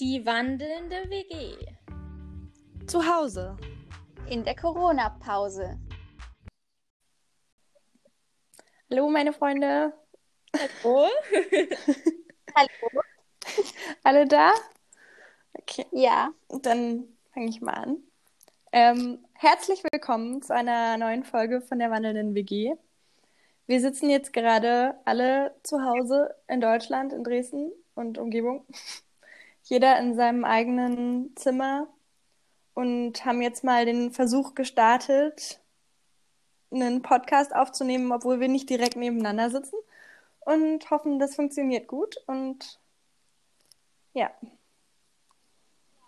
Die wandelnde WG. Zu Hause. In der Corona-Pause. Hallo, meine Freunde. Hallo. Hallo. Alle da? Okay, Ja, dann fange ich mal an. Ähm, herzlich willkommen zu einer neuen Folge von der wandelnden WG. Wir sitzen jetzt gerade alle zu Hause in Deutschland, in Dresden und Umgebung. Jeder in seinem eigenen Zimmer und haben jetzt mal den Versuch gestartet, einen Podcast aufzunehmen, obwohl wir nicht direkt nebeneinander sitzen und hoffen, das funktioniert gut und ja.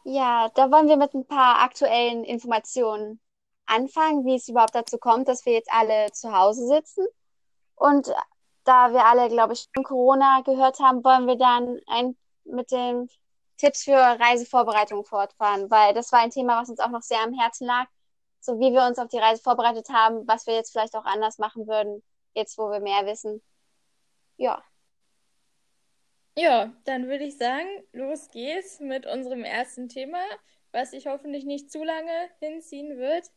ja, da wollen wir mit ein paar aktuellen Informationen anfangen, wie es überhaupt dazu kommt, dass wir jetzt alle zu Hause sitzen. Und da wir alle, glaube ich, schon Corona gehört haben, wollen wir dann ein, mit den Tipps für Reisevorbereitung fortfahren, weil das war ein Thema, was uns auch noch sehr am Herzen lag. So wie wir uns auf die Reise vorbereitet haben, was wir jetzt vielleicht auch anders machen würden, jetzt wo wir mehr wissen. Ja. Ja, dann würde ich sagen, los geht's mit unserem ersten Thema, was sich hoffentlich nicht zu lange hinziehen wird.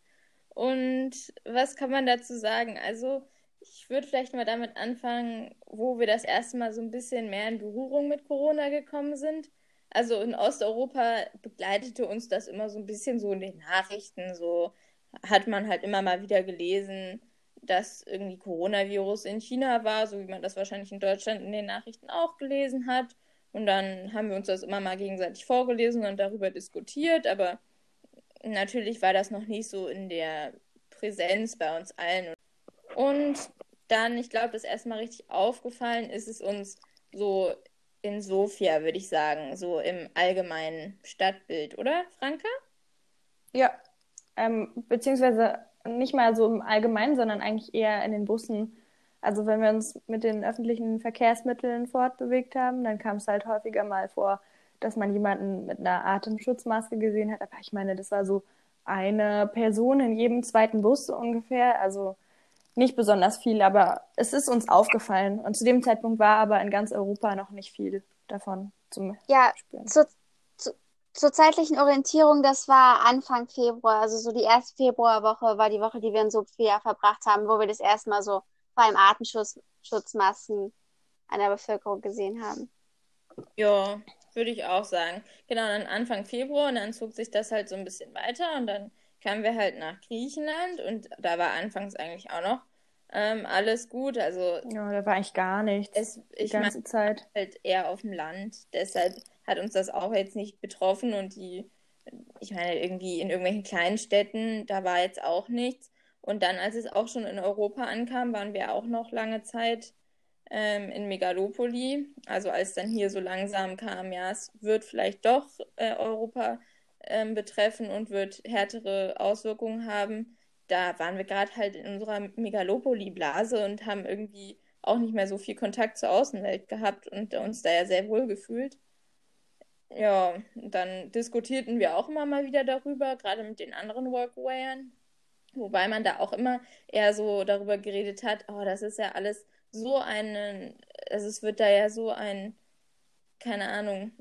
Und was kann man dazu sagen? Also, ich würde vielleicht mal damit anfangen, wo wir das erste Mal so ein bisschen mehr in Berührung mit Corona gekommen sind. Also in Osteuropa begleitete uns das immer so ein bisschen so in den Nachrichten. So hat man halt immer mal wieder gelesen, dass irgendwie Coronavirus in China war, so wie man das wahrscheinlich in Deutschland in den Nachrichten auch gelesen hat. Und dann haben wir uns das immer mal gegenseitig vorgelesen und darüber diskutiert. Aber natürlich war das noch nicht so in der Präsenz bei uns allen. Und dann, ich glaube, das erstmal richtig aufgefallen ist es uns so in Sofia, würde ich sagen, so im allgemeinen Stadtbild, oder, Franka? Ja, ähm, beziehungsweise nicht mal so im Allgemeinen, sondern eigentlich eher in den Bussen. Also wenn wir uns mit den öffentlichen Verkehrsmitteln fortbewegt haben, dann kam es halt häufiger mal vor, dass man jemanden mit einer Atemschutzmaske gesehen hat. Aber ich meine, das war so eine Person in jedem zweiten Bus ungefähr. Also nicht besonders viel, aber es ist uns aufgefallen. Und zu dem Zeitpunkt war aber in ganz Europa noch nicht viel davon zum Ja, Spüren. zur, zu, zur zeitlichen Orientierung, das war Anfang Februar, also so die erste Februarwoche war die Woche, die wir in Sofia verbracht haben, wo wir das erste Mal so vor allem Atemschutzmasken an der Bevölkerung gesehen haben. Ja, würde ich auch sagen. Genau, dann Anfang Februar und dann zog sich das halt so ein bisschen weiter und dann kamen wir halt nach Griechenland und da war anfangs eigentlich auch noch ähm, alles gut. Also Ja, da war eigentlich gar nichts es, die ganze Zeit. halt eher auf dem Land. Deshalb hat uns das auch jetzt nicht betroffen und die, ich meine, irgendwie in irgendwelchen kleinen Städten, da war jetzt auch nichts. Und dann, als es auch schon in Europa ankam, waren wir auch noch lange Zeit ähm, in Megalopoli. Also als dann hier so langsam kam, ja, es wird vielleicht doch äh, Europa ähm, betreffen und wird härtere Auswirkungen haben. Da waren wir gerade halt in unserer Megalopoli-Blase und haben irgendwie auch nicht mehr so viel Kontakt zur Außenwelt gehabt und uns da ja sehr wohl gefühlt. Ja, dann diskutierten wir auch immer mal wieder darüber, gerade mit den anderen Workawayern. Wobei man da auch immer eher so darüber geredet hat, oh, das ist ja alles so einen, also es wird da ja so ein, keine Ahnung,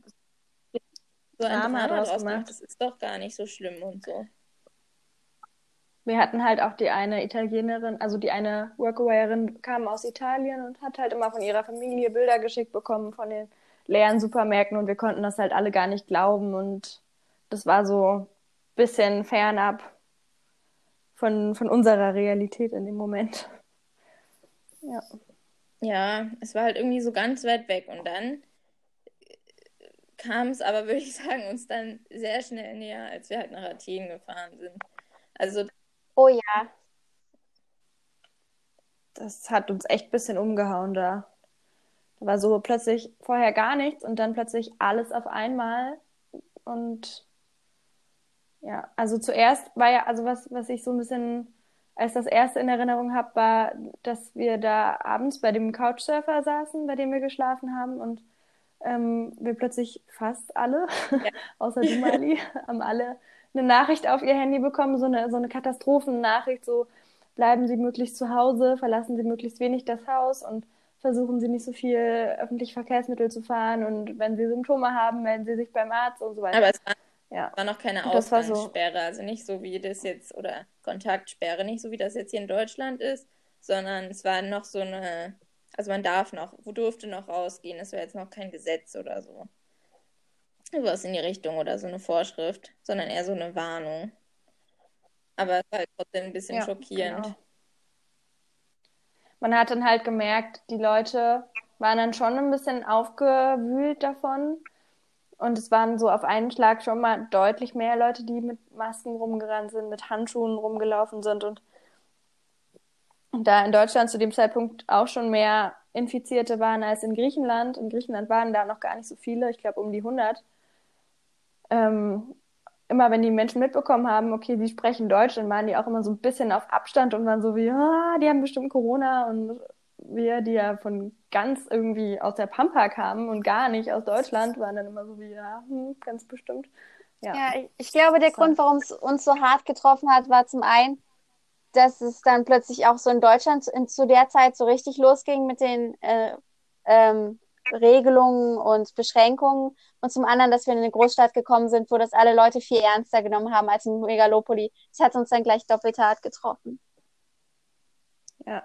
so ein Drama Drama draus gemacht, das ist doch gar nicht so schlimm und so. Wir hatten halt auch die eine Italienerin, also die eine Workawayerin kam aus Italien und hat halt immer von ihrer Familie Bilder geschickt bekommen von den leeren Supermärkten und wir konnten das halt alle gar nicht glauben und das war so ein bisschen fernab von, von unserer Realität in dem Moment. Ja. Ja, es war halt irgendwie so ganz weit weg und dann kam es aber, würde ich sagen, uns dann sehr schnell näher, als wir halt nach Athen gefahren sind. Also Oh ja, Das hat uns echt ein bisschen umgehauen da. Da war so plötzlich vorher gar nichts und dann plötzlich alles auf einmal. Und ja, also zuerst war ja, also was, was ich so ein bisschen als das erste in Erinnerung habe, war, dass wir da abends bei dem Couchsurfer saßen, bei dem wir geschlafen haben und ähm, wir plötzlich fast alle, außer du, Mali, haben alle eine Nachricht auf ihr Handy bekommen, so eine, so eine Katastrophennachricht, so bleiben Sie möglichst zu Hause, verlassen Sie möglichst wenig das Haus und versuchen sie nicht so viel öffentliche Verkehrsmittel zu fahren und wenn sie Symptome haben, melden sie sich beim Arzt und so weiter. Aber es war, ja. war noch keine war so- Ausgangssperre, also nicht so wie das jetzt, oder Kontaktsperre, nicht so wie das jetzt hier in Deutschland ist, sondern es war noch so eine, also man darf noch, wo durfte noch rausgehen, es war jetzt noch kein Gesetz oder so. Was in die Richtung oder so eine Vorschrift, sondern eher so eine Warnung. Aber es war halt trotzdem ein bisschen Ja, schockierend. genau. Man hat dann halt gemerkt, die Leute waren dann schon ein bisschen aufgewühlt davon. Und es waren so auf einen Schlag schon mal deutlich mehr Leute, die mit Masken rumgerannt sind, mit Handschuhen rumgelaufen sind. Und da in Deutschland zu dem Zeitpunkt auch schon mehr Infizierte waren als in Griechenland. In Griechenland waren da noch gar nicht so viele, ich glaube um die 100. Ähm, immer wenn die Menschen mitbekommen haben, okay, die sprechen Deutsch, dann waren die auch immer so ein bisschen auf Abstand und waren so wie, ah, die haben bestimmt Corona und wir, die ja von ganz irgendwie aus der Pampa kamen und gar nicht aus Deutschland, waren dann immer so wie, ja, hm, ganz bestimmt. Ja. Ja, ich, ich glaube, der. Grund, warum es uns so hart getroffen hat, war zum einen, dass es dann plötzlich auch so in Deutschland in, zu der Zeit so richtig losging mit den äh, ähm, Regelungen und Beschränkungen und zum anderen, dass wir in eine Großstadt gekommen sind, wo das alle Leute viel ernster genommen haben als in Megalopoli. Das hat uns dann gleich doppelt hart getroffen. Ja.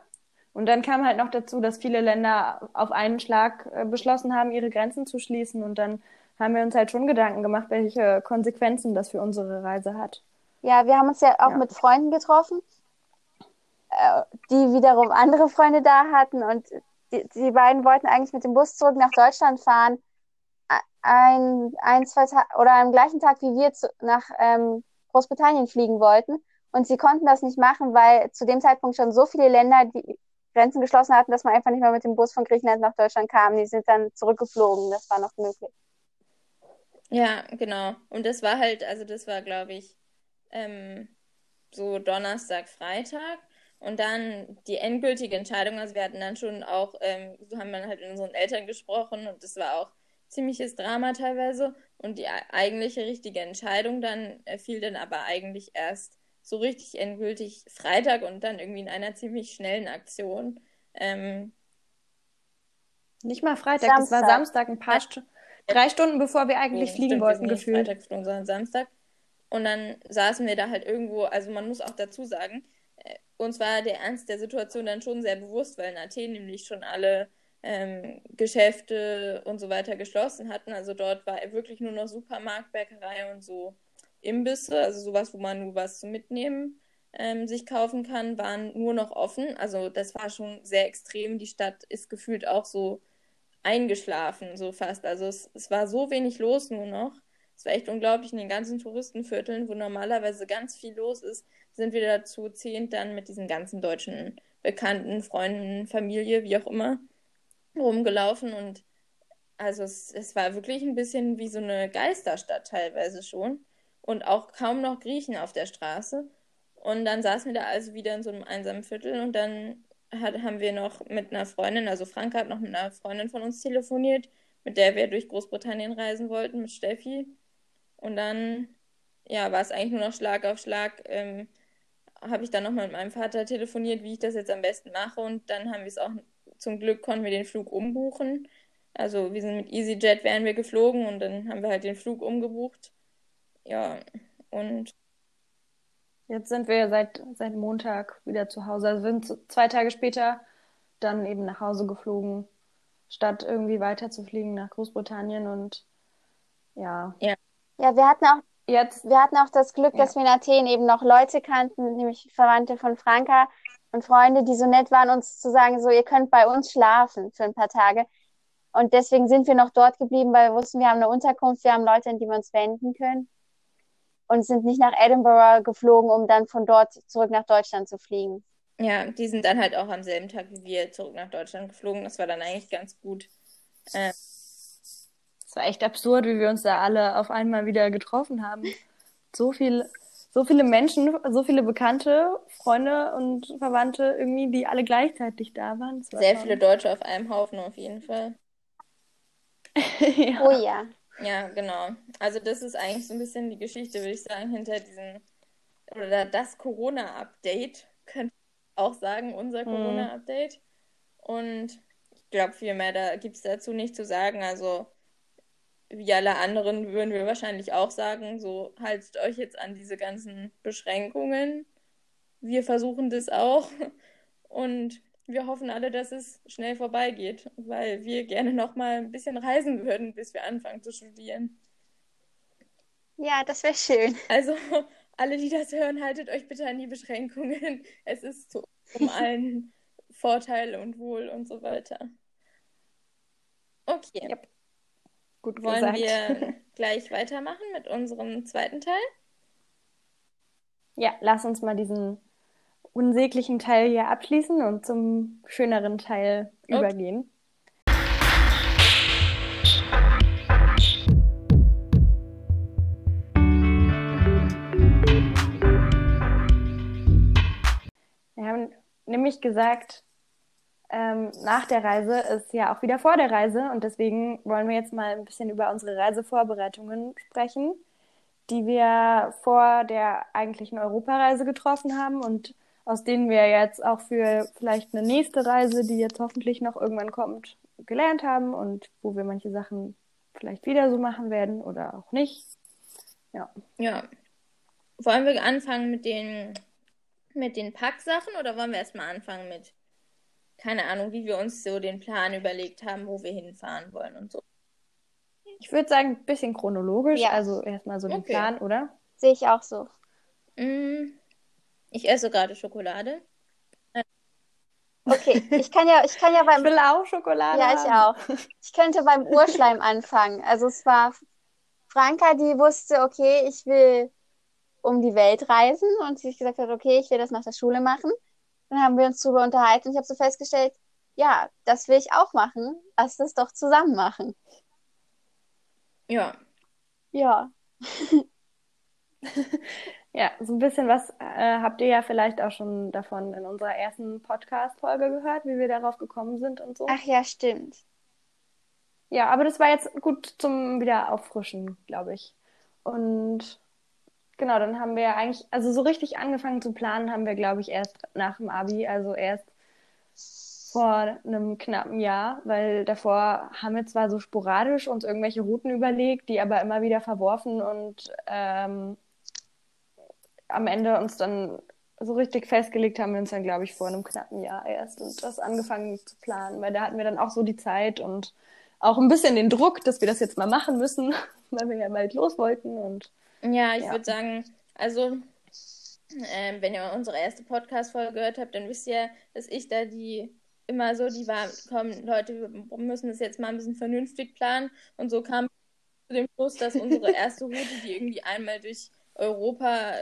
Und dann kam halt noch dazu, dass viele Länder auf einen Schlag äh, beschlossen haben, ihre Grenzen zu schließen. Und dann haben wir uns halt schon Gedanken gemacht, welche Konsequenzen das für unsere Reise hat. Ja, wir haben uns ja auch Ja. mit Freunden getroffen, die wiederum andere Freunde da hatten und die, die beiden wollten eigentlich mit dem Bus zurück nach Deutschland fahren. Ein, ein, zwei Tage oder am gleichen Tag, wie wir zu, nach ähm, Großbritannien fliegen wollten. Und sie konnten das nicht machen, weil zu dem Zeitpunkt schon so viele Länder die Grenzen geschlossen hatten, dass man einfach nicht mehr mit dem Bus von Griechenland nach Deutschland kam. Die sind dann zurückgeflogen. Das war noch möglich. Ja, genau. Und das war halt, also das war, glaube ich, ähm, so Donnerstag, Freitag. Und dann die endgültige Entscheidung, also wir hatten dann schon auch, ähm, so haben wir halt mit unseren Eltern gesprochen und das war auch ziemliches Drama teilweise. Und die eigentliche richtige Entscheidung dann äh, fiel dann aber eigentlich erst so richtig endgültig Freitag und dann irgendwie in einer ziemlich schnellen Aktion. Ähm, Nicht mal Freitag, das war Samstag. Samstag, ein paar Stu drei Stunden bevor wir eigentlich fliegen Stimmt, wir wollten, gefühlt. Freitag geflogen, sondern Samstag. Und dann saßen wir da halt irgendwo, also man muss auch dazu sagen, uns war der Ernst der Situation dann schon sehr bewusst, weil in Athen nämlich schon alle ähm, Geschäfte und so weiter geschlossen hatten. Also dort war wirklich nur noch Supermarkt, Bäckerei und so Imbisse, also sowas, wo man nur was zum Mitnehmen ähm, sich kaufen kann, waren nur noch offen. Also das war schon sehr extrem. Die Stadt ist gefühlt auch so eingeschlafen, so fast. Also es, es war so wenig los nur noch. Es war echt unglaublich in den ganzen Touristenvierteln, wo normalerweise ganz viel los ist, sind wir dazu zehnt dann mit diesen ganzen deutschen Bekannten, Freunden, Familie, wie auch immer, rumgelaufen und also es, es war wirklich ein bisschen wie so eine Geisterstadt teilweise schon und auch kaum noch Griechen auf der Straße. Und dann saßen wir da also wieder in so einem einsamen Viertel und dann hat, haben wir noch mit einer Freundin, also Franka hat noch mit einer Freundin von uns telefoniert, mit der wir durch Großbritannien reisen wollten, mit Steffi. Und dann, ja, war es eigentlich nur noch Schlag auf Schlag. Ähm, habe ich dann noch mal mit meinem Vater telefoniert, wie ich das jetzt am besten mache. Und dann haben wir es auch, zum Glück konnten wir den Flug umbuchen. Also wir sind mit EasyJet wären wir geflogen und dann haben wir halt den Flug umgebucht. Ja, und Jetzt sind wir seit, seit Montag wieder zu Hause. Also wir sind zwei Tage später dann eben nach Hause geflogen, statt irgendwie weiter zu fliegen nach Großbritannien. Und ja, Ja, wir hatten auch jetzt, Wir hatten auch das Glück, Ja. dass wir in Athen eben noch Leute kannten, nämlich Verwandte von Franka und Freunde, die so nett waren, uns zu sagen, so, ihr könnt bei uns schlafen für ein paar Tage. Und deswegen sind wir noch dort geblieben, weil wir wussten, wir haben eine Unterkunft, wir haben Leute, an die wir uns wenden können. Und sind nicht nach Edinburgh geflogen, um dann von dort zurück nach Deutschland zu fliegen. ja, die sind dann halt auch am selben Tag wie wir zurück nach Deutschland geflogen. Das war dann eigentlich ganz gut. Äh, es war echt absurd, wie wir uns da alle auf einmal wieder getroffen haben. So viel, so viele Menschen, so viele Bekannte, Freunde und Verwandte irgendwie, die alle gleichzeitig da waren. War sehr schon- viele Deutsche auf einem Haufen auf jeden Fall. ja. Oh ja. Ja, genau. Also das ist eigentlich so ein bisschen die Geschichte, würde ich sagen, hinter diesem oder das Corona-Update, könnte ich auch sagen, unser Mhm. Corona-Update. Und ich glaube, viel mehr da gibt es dazu nicht zu sagen. Also, wie alle anderen würden wir wahrscheinlich auch sagen, so haltet euch jetzt an diese ganzen Beschränkungen. Wir versuchen das auch. Und wir hoffen alle, dass es schnell vorbeigeht, weil wir gerne noch mal ein bisschen reisen würden, bis wir anfangen zu studieren. Ja, das wäre schön. Also, alle, die das hören, haltet euch bitte an die Beschränkungen. Es ist zu um allen Vorteil und Wohl und so weiter. Okay. Yep. Gut Wollen gesagt. wir gleich weitermachen mit unserem zweiten Teil? Ja, lass uns mal diesen unsäglichen Teil hier abschließen und zum schöneren Teil okay. übergehen. Wir haben nämlich gesagt, ähm, nach der Reise ist ja auch wieder vor der Reise und deswegen wollen wir jetzt mal ein bisschen über unsere Reisevorbereitungen sprechen, die wir vor der eigentlichen Europareise getroffen haben und aus denen wir jetzt auch für vielleicht eine nächste Reise, die jetzt hoffentlich noch irgendwann kommt, gelernt haben und wo wir manche Sachen vielleicht wieder so machen werden oder auch nicht. Ja. Ja. Wollen wir anfangen mit den mit den Packsachen oder wollen wir erstmal anfangen mit keine Ahnung, wie wir uns so den Plan überlegt haben, wo wir hinfahren wollen und so? Ich würde sagen, ein bisschen chronologisch, ja. also erstmal so den okay. Plan, oder? Sehe ich auch so. Mm, ich esse gerade Schokolade. Okay, ich kann ja, ich kann ja beim. Ich will auch Schokolade. Ja, ich auch. Ich könnte beim Urschleim anfangen. Also es war Franka, die wusste, okay, ich will um die Welt reisen und sie gesagt hat, okay, ich will das nach der Schule machen. Dann haben wir uns darüber unterhalten und ich habe so festgestellt, ja, das will ich auch machen. Lass das doch zusammen machen. Ja. Ja. ja, so ein bisschen was äh, habt ihr ja vielleicht auch schon davon in unserer ersten Podcast-Folge gehört, wie wir darauf gekommen sind und so. Ach ja, stimmt. Ja, aber das war jetzt gut zum Wiederauffrischen, glaube ich. Und Genau, dann haben wir eigentlich, also so richtig angefangen zu planen haben wir, glaube ich, erst nach dem Abi, also erst vor einem knappen Jahr, weil davor haben wir zwar so sporadisch uns irgendwelche Routen überlegt, die aber immer wieder verworfen und ähm, am Ende uns dann so richtig festgelegt haben wir uns dann, glaube ich, vor einem knappen Jahr erst und das angefangen zu planen, weil da hatten wir dann auch so die Zeit und auch ein bisschen den Druck, dass wir das jetzt mal machen müssen, weil wir ja bald los wollten und ja, ich ja. würde sagen, also, äh, wenn ihr unsere erste Podcast-Folge gehört habt, dann wisst ihr, dass ich da die immer so, die war, komm, Leute, wir müssen das jetzt mal ein bisschen vernünftig planen. Und so kam zu dem Schluss, dass unsere erste Route, die irgendwie einmal durch Europa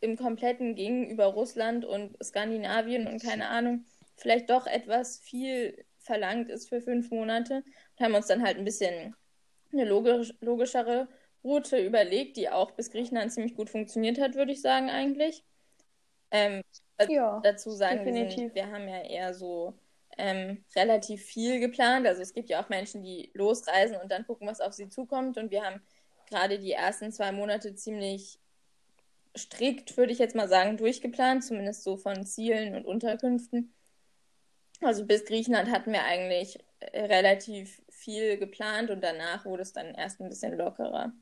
im Kompletten ging, über Russland und Skandinavien und keine Ahnung, vielleicht doch etwas viel verlangt ist für fünf Monate. Und haben uns dann halt ein bisschen eine logisch, logischere Route überlegt, die auch bis Griechenland ziemlich gut funktioniert hat, würde ich sagen, eigentlich. Ähm, ja, dazu sagen, definitiv. Wir, sind, wir haben ja eher so ähm, relativ viel geplant. Also es gibt ja auch Menschen, die losreisen und dann gucken, was auf sie zukommt. Und wir haben gerade die ersten zwei Monate ziemlich strikt, würde ich jetzt mal sagen, durchgeplant, zumindest so von Zielen und Unterkünften. Also bis Griechenland hatten wir eigentlich relativ viel geplant und danach wurde es dann erst ein bisschen lockerer.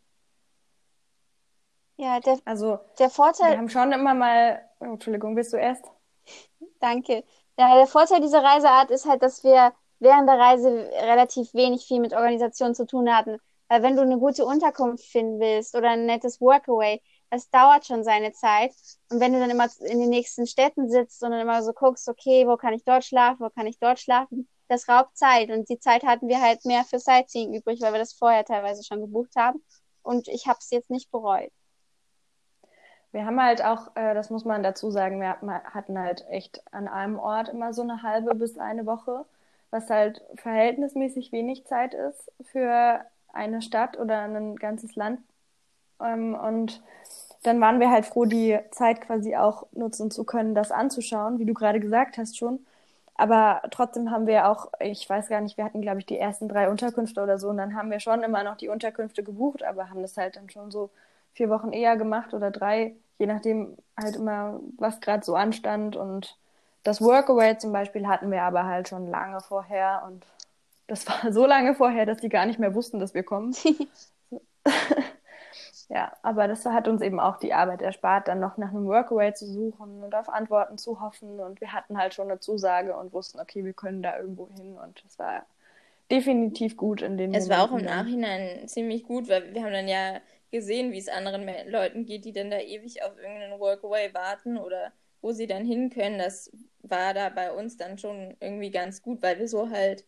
Ja, der, also der Vorteil. Wir haben schon immer mal. Oh, Entschuldigung, bist du erst? Danke. Ja, der Vorteil dieser Reiseart ist halt, dass wir während der Reise relativ wenig viel mit Organisation zu tun hatten. Weil wenn du eine gute Unterkunft finden willst oder ein nettes Workaway, das dauert schon seine Zeit. Und wenn du dann immer in den nächsten Städten sitzt und dann immer so guckst, okay, wo kann ich dort schlafen, wo kann ich dort schlafen, das raubt Zeit. Und die Zeit hatten wir halt mehr für Sightseeing übrig, weil wir das vorher teilweise schon gebucht haben. Und ich habe es jetzt nicht bereut. Wir haben halt auch, äh, das muss man dazu sagen, wir hatten halt echt an einem Ort immer so eine halbe bis eine Woche, was halt verhältnismäßig wenig Zeit ist für eine Stadt oder ein ganzes Land. Ähm, und dann waren wir halt froh, die Zeit quasi auch nutzen zu können, das anzuschauen, wie du gerade gesagt hast schon. Aber trotzdem haben wir auch, ich weiß gar nicht, wir hatten, glaube ich, die ersten drei Unterkünfte oder so. Und dann haben wir schon immer noch die Unterkünfte gebucht, aber haben das halt dann schon so vier Wochen eher gemacht oder drei, je nachdem halt immer, was gerade so anstand. Und das Workaway zum Beispiel hatten wir aber halt schon lange vorher und das war so lange vorher, dass die gar nicht mehr wussten, dass wir kommen. ja, aber das hat uns eben auch die Arbeit erspart, dann noch nach einem Workaway zu suchen und auf Antworten zu hoffen. Und wir hatten halt schon eine Zusage und wussten, okay, wir können da irgendwo hin. Und das war definitiv gut in den Es war auch im Nachhinein ziemlich gut, weil wir haben dann ja gesehen, wie es anderen Leuten geht, die dann da ewig auf irgendeinen Workaway warten oder wo sie dann hin können. Das war da bei uns dann schon irgendwie ganz gut, weil wir so halt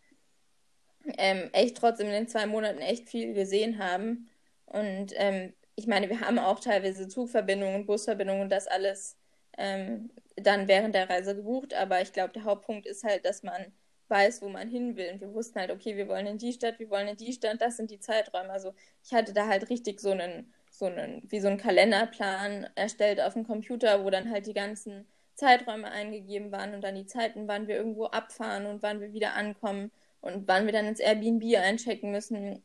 ähm, echt trotzdem in den zwei Monaten echt viel gesehen haben. Und ähm, ich meine, wir haben auch teilweise Zugverbindungen, Busverbindungen und das alles ähm, dann während der Reise gebucht. Aber ich glaube, der Hauptpunkt ist halt, dass man weiß, wo man hin will. Und wir wussten halt, okay, wir wollen in die Stadt, wir wollen in die Stadt, das sind die Zeiträume. Also ich hatte da halt richtig so einen, so einen, wie so einen Kalenderplan erstellt auf dem Computer, wo dann halt die ganzen Zeiträume eingegeben waren und dann die Zeiten, wann wir irgendwo abfahren und wann wir wieder ankommen und wann wir dann ins Airbnb einchecken müssen.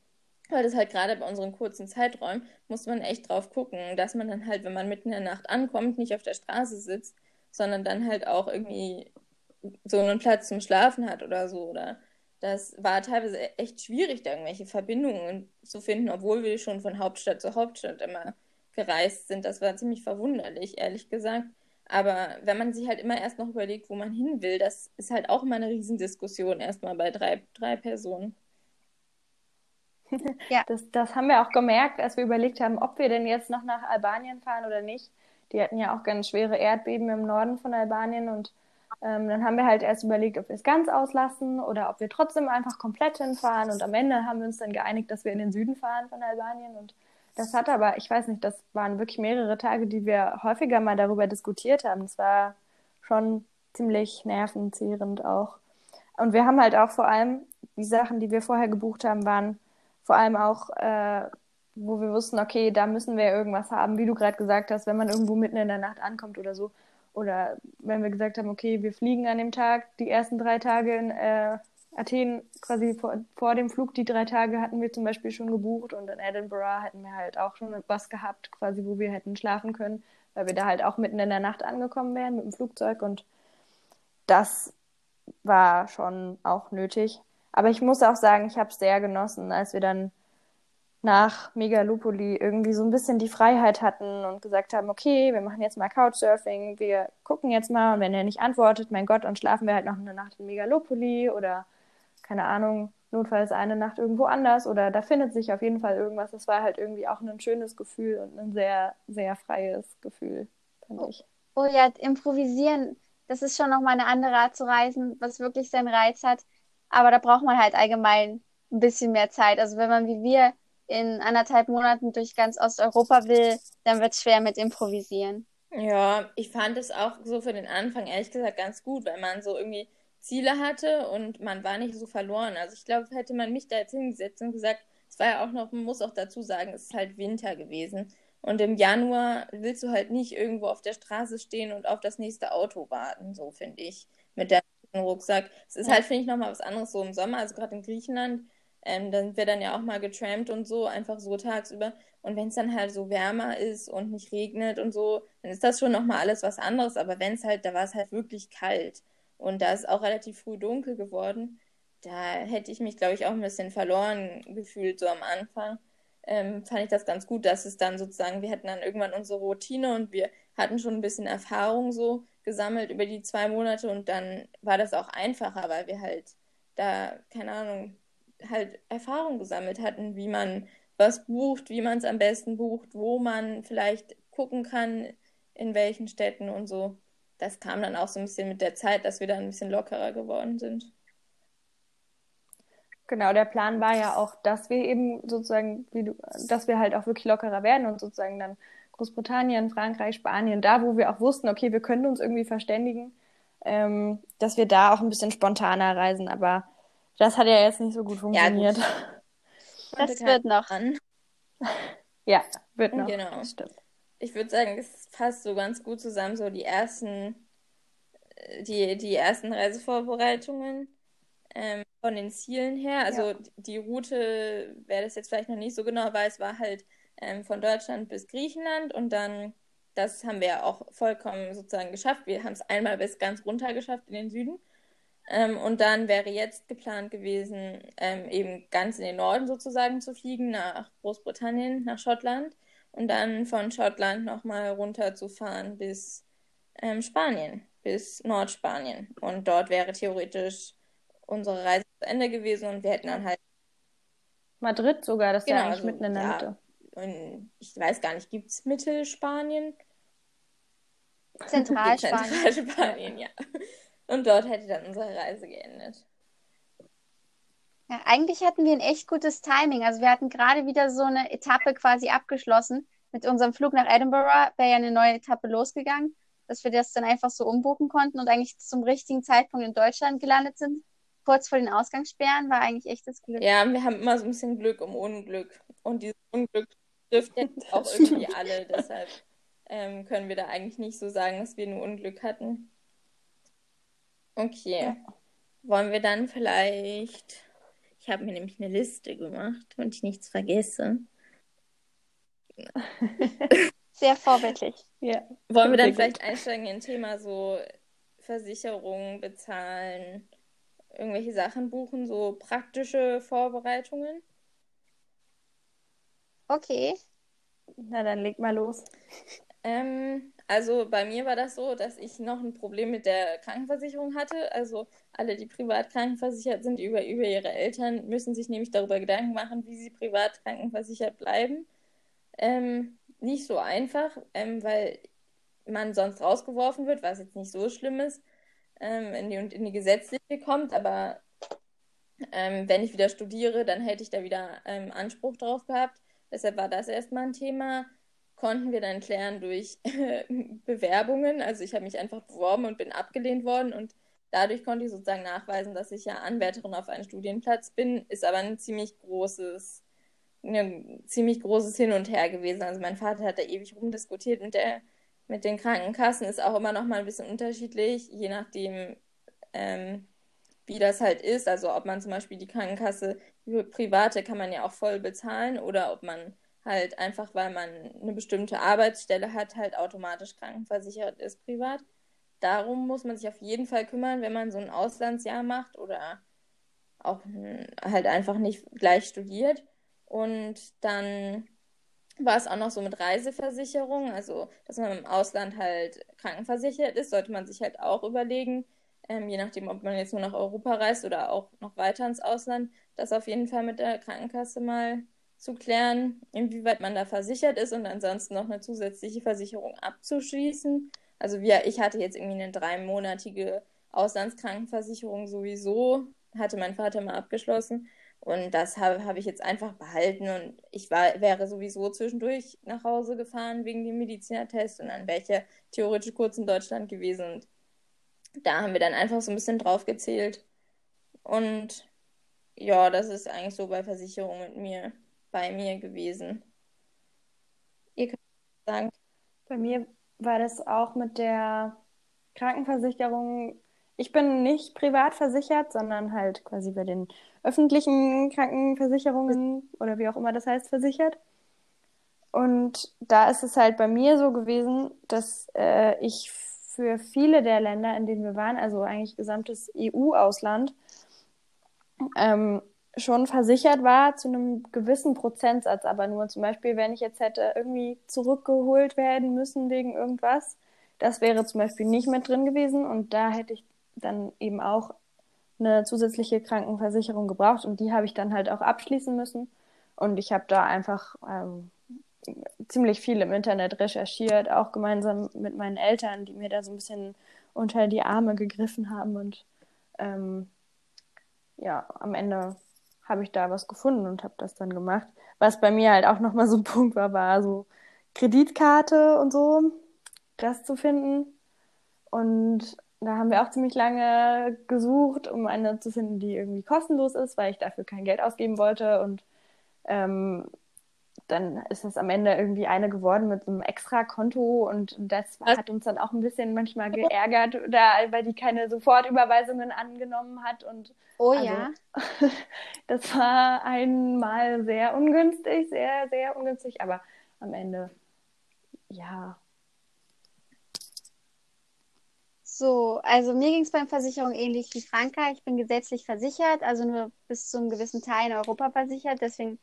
Weil das halt gerade bei unseren kurzen Zeiträumen muss man echt drauf gucken, dass man dann halt, wenn man mitten in der Nacht ankommt, nicht auf der Straße sitzt, sondern dann halt auch irgendwie so einen Platz zum Schlafen hat oder so. Oder das war teilweise e-, echt schwierig, da irgendwelche Verbindungen zu finden, obwohl wir schon von Hauptstadt zu Hauptstadt immer gereist sind. Das war ziemlich verwunderlich, ehrlich gesagt. Aber wenn man sich halt immer erst noch überlegt, wo man hin will, das ist halt auch immer eine Riesendiskussion erstmal bei drei, drei Personen. Ja. Das, das haben wir auch gemerkt, als wir überlegt haben, ob wir denn jetzt noch nach Albanien fahren oder nicht. Die hatten ja auch ganz schwere Erdbeben im Norden von Albanien und ähm, dann haben wir halt erst überlegt, ob wir es ganz auslassen oder ob wir trotzdem einfach komplett hinfahren. Und am Ende haben wir uns dann geeinigt, dass wir in den Süden fahren von Albanien. Und das hat aber, ich weiß nicht, das waren wirklich mehrere Tage, die wir häufiger mal darüber diskutiert haben. Das war schon ziemlich nervenzehrend auch. Und wir haben halt auch vor allem, die Sachen, die wir vorher gebucht haben, waren vor allem auch, äh, wo wir wussten, okay, da müssen wir irgendwas haben, wie du gerade gesagt hast, wenn man irgendwo mitten in der Nacht ankommt oder so, oder wenn wir gesagt haben, okay, wir fliegen an dem Tag, die ersten drei Tage in äh, Athen, quasi vor, vor dem Flug, die drei Tage hatten wir zum Beispiel schon gebucht und in Edinburgh hätten wir halt auch schon was gehabt, quasi, wo wir hätten schlafen können, weil wir da halt auch mitten in der Nacht angekommen wären mit dem Flugzeug und das war schon auch nötig. Aber ich muss auch sagen, ich habe es sehr genossen, als wir dann nach Megalopoli irgendwie so ein bisschen die Freiheit hatten und gesagt haben, okay, wir machen jetzt mal Couchsurfing, wir gucken jetzt mal und wenn er nicht antwortet, mein Gott, dann schlafen wir halt noch eine Nacht in Megalopoli oder keine Ahnung, notfalls eine Nacht irgendwo anders oder da findet sich auf jeden Fall irgendwas. Das war halt irgendwie auch ein schönes Gefühl und ein sehr, sehr freies Gefühl, fand ich. Oh ja, improvisieren, das ist schon nochmal eine andere Art zu reisen, was wirklich seinen Reiz hat. Aber da braucht man halt allgemein ein bisschen mehr Zeit. Also wenn man wie wir in anderthalb Monaten durch ganz Osteuropa will, dann wird es schwer mit Improvisieren. Ja, ich fand es auch so für den Anfang ehrlich gesagt ganz gut, weil man so irgendwie Ziele hatte und man war nicht so verloren. Also ich glaube, hätte man mich da jetzt hingesetzt und gesagt, es war ja auch noch, man muss auch dazu sagen, es ist halt Winter gewesen. Und im Januar willst du halt nicht irgendwo auf der Straße stehen und auf das nächste Auto warten, so finde ich, mit der Rucksack. Es ist halt, finde ich, nochmal was anderes so im Sommer, also gerade in Griechenland ähm, dann sind wir dann ja auch mal getrampt und so, einfach so tagsüber. Und wenn es dann halt so wärmer ist und nicht regnet und so, dann ist das schon nochmal alles was anderes. Aber wenn es halt, da war es halt wirklich kalt. Und da ist auch relativ früh dunkel geworden. Da hätte ich mich, glaube ich, auch ein bisschen verloren gefühlt, so am Anfang. Ähm, fand ich das ganz gut, dass es dann sozusagen, wir hatten dann irgendwann unsere Routine und wir hatten schon ein bisschen Erfahrung so gesammelt über die zwei Monate und dann war das auch einfacher, weil wir halt da, keine Ahnung, halt Erfahrung gesammelt hatten, wie man was bucht, wie man es am besten bucht, wo man vielleicht gucken kann, in welchen Städten und so. Das kam dann auch so ein bisschen mit der Zeit, dass wir dann ein bisschen lockerer geworden sind. Genau, der Plan war ja auch, dass wir eben sozusagen, du, dass wir halt auch wirklich lockerer werden und sozusagen dann Großbritannien, Frankreich, Spanien, da wo wir auch wussten, okay, wir können uns irgendwie verständigen, ähm, dass wir da auch ein bisschen spontaner reisen. Aber das hat ja jetzt nicht so gut funktioniert. Ja, gut. Das wird noch. An. Ja, wird noch. Genau. Stimmt. Ich würde sagen, es passt so ganz gut zusammen, so die ersten, äh, die, die ersten Reisevorbereitungen ähm, von den Zielen her. Also ja. die Route, wer das jetzt vielleicht noch nicht so genau weiß, war halt ähm, von Deutschland bis Griechenland und dann, das haben wir ja auch vollkommen sozusagen geschafft. Wir haben es einmal bis ganz runter geschafft in den Süden. Ähm, und dann wäre jetzt geplant gewesen, ähm, eben ganz in den Norden sozusagen zu fliegen, nach Großbritannien, nach Schottland und dann von Schottland nochmal runterzufahren bis ähm, Spanien, bis Nordspanien. Und dort wäre theoretisch unsere Reise zu Ende gewesen und wir hätten dann halt. Madrid sogar, das genau, wäre eigentlich also, mitten in der ja, Mitte. Und ich weiß gar nicht, gibt es Mittelspanien? Zentralspanien. Zentralspanien, ja. Und dort hätte dann unsere Reise geendet. Ja, eigentlich hatten wir ein echt gutes Timing. Also wir hatten gerade wieder so eine Etappe quasi abgeschlossen. Mit unserem Flug nach Edinburgh wäre ja eine neue Etappe losgegangen, dass wir das dann einfach so umbuchen konnten und eigentlich zum richtigen Zeitpunkt in Deutschland gelandet sind. Kurz vor den Ausgangssperren war eigentlich echtes Glück. Ja, wir haben immer so ein bisschen Glück um Unglück. Und dieses Unglück trifft jetzt auch irgendwie alle. Deshalb ähm, können wir da eigentlich nicht so sagen, dass wir nur Unglück hatten. Okay. Ja. Wollen wir dann vielleicht. Ich habe mir nämlich eine Liste gemacht und ich nichts vergesse. Sehr vorbildlich. Ja. Wollen wir dann vielleicht einsteigen in ein Thema so Versicherungen bezahlen, irgendwelche Sachen buchen, so praktische Vorbereitungen? Okay. Na, dann leg mal los. Ähm, also bei mir war das so, dass ich noch ein Problem mit der Krankenversicherung hatte. Also alle, die privat krankenversichert sind über, über ihre Eltern, müssen sich nämlich darüber Gedanken machen, wie sie privat krankenversichert bleiben. Ähm, nicht so einfach, ähm, weil man sonst rausgeworfen wird, was jetzt nicht so schlimm ist, ähm, in, die, in die gesetzliche kommt. Aber ähm, wenn ich wieder studiere, dann hätte ich da wieder ähm, Anspruch drauf gehabt. Deshalb war das erstmal ein Thema konnten wir dann klären durch Bewerbungen. Also ich habe mich einfach beworben und bin abgelehnt worden und dadurch konnte ich sozusagen nachweisen, dass ich ja Anwärterin auf einen Studienplatz bin, ist aber ein ziemlich großes, ein ziemlich großes Hin und Her gewesen. Also mein Vater hat da ewig rumdiskutiert mit der mit den Krankenkassen ist auch immer noch mal ein bisschen unterschiedlich, je nachdem, ähm, wie das halt ist. Also ob man zum Beispiel die Krankenkasse, die private kann man ja auch voll bezahlen oder ob man halt einfach, weil man eine bestimmte Arbeitsstelle hat, halt automatisch krankenversichert ist privat. Darum muss man sich auf jeden Fall kümmern, wenn man so ein Auslandsjahr macht oder auch halt einfach nicht gleich studiert. Und dann war es auch noch so mit Reiseversicherung, also dass man im Ausland halt krankenversichert ist, sollte man sich halt auch überlegen, ähm, je nachdem, ob man jetzt nur nach Europa reist oder auch noch weiter ins Ausland, das auf jeden Fall mit der Krankenkasse mal zu klären, inwieweit man da versichert ist und ansonsten noch eine zusätzliche Versicherung abzuschließen. Also wir, ich hatte jetzt irgendwie eine dreimonatige Auslandskrankenversicherung sowieso, hatte mein Vater mal abgeschlossen. Und das habe hab ich jetzt einfach behalten und ich war, wäre sowieso zwischendurch nach Hause gefahren wegen dem Medizinertest und dann wäre ich ja theoretisch kurz in Deutschland gewesen. Und da haben wir dann einfach so ein bisschen drauf gezählt. Und ja, das ist eigentlich so bei Versicherungen mit mir bei mir gewesen. Ihr könnt sagen. Bei mir war das auch mit der Krankenversicherung. Ich bin nicht privat versichert, sondern halt quasi bei den öffentlichen Krankenversicherungen oder wie auch immer das heißt, versichert. Und da ist es halt bei mir so gewesen, dass äh, ich für viele der Länder, in denen wir waren, also eigentlich gesamtes EU-Ausland, ähm, schon versichert war zu einem gewissen Prozentsatz, aber nur zum Beispiel, wenn ich jetzt hätte irgendwie zurückgeholt werden müssen wegen irgendwas, das wäre zum Beispiel nicht mit drin gewesen. Und da hätte ich dann eben auch eine zusätzliche Krankenversicherung gebraucht. Und die habe ich dann halt auch abschließen müssen. Und ich habe da einfach ähm, ziemlich viel im Internet recherchiert, auch gemeinsam mit meinen Eltern, die mir da so ein bisschen unter die Arme gegriffen haben. Und ähm, ja, am Ende habe ich da was gefunden und habe das dann gemacht. Was bei mir halt auch nochmal so ein Punkt war, war so Kreditkarte und so, das zu finden. Und da haben wir auch ziemlich lange gesucht, um eine zu finden, die irgendwie kostenlos ist, weil ich dafür kein Geld ausgeben wollte. Und ähm, dann ist es am Ende irgendwie eine geworden mit so einem extra Konto und das hat uns dann auch ein bisschen manchmal geärgert, da, weil die keine Sofortüberweisungen angenommen hat und oh also, ja. das war einmal sehr ungünstig, sehr, sehr ungünstig, aber am Ende ja. So, also mir ging es beim Versicherung ähnlich wie Franka. Ich bin gesetzlich versichert, also nur bis zu einem gewissen Teil in Europa versichert. Deswegen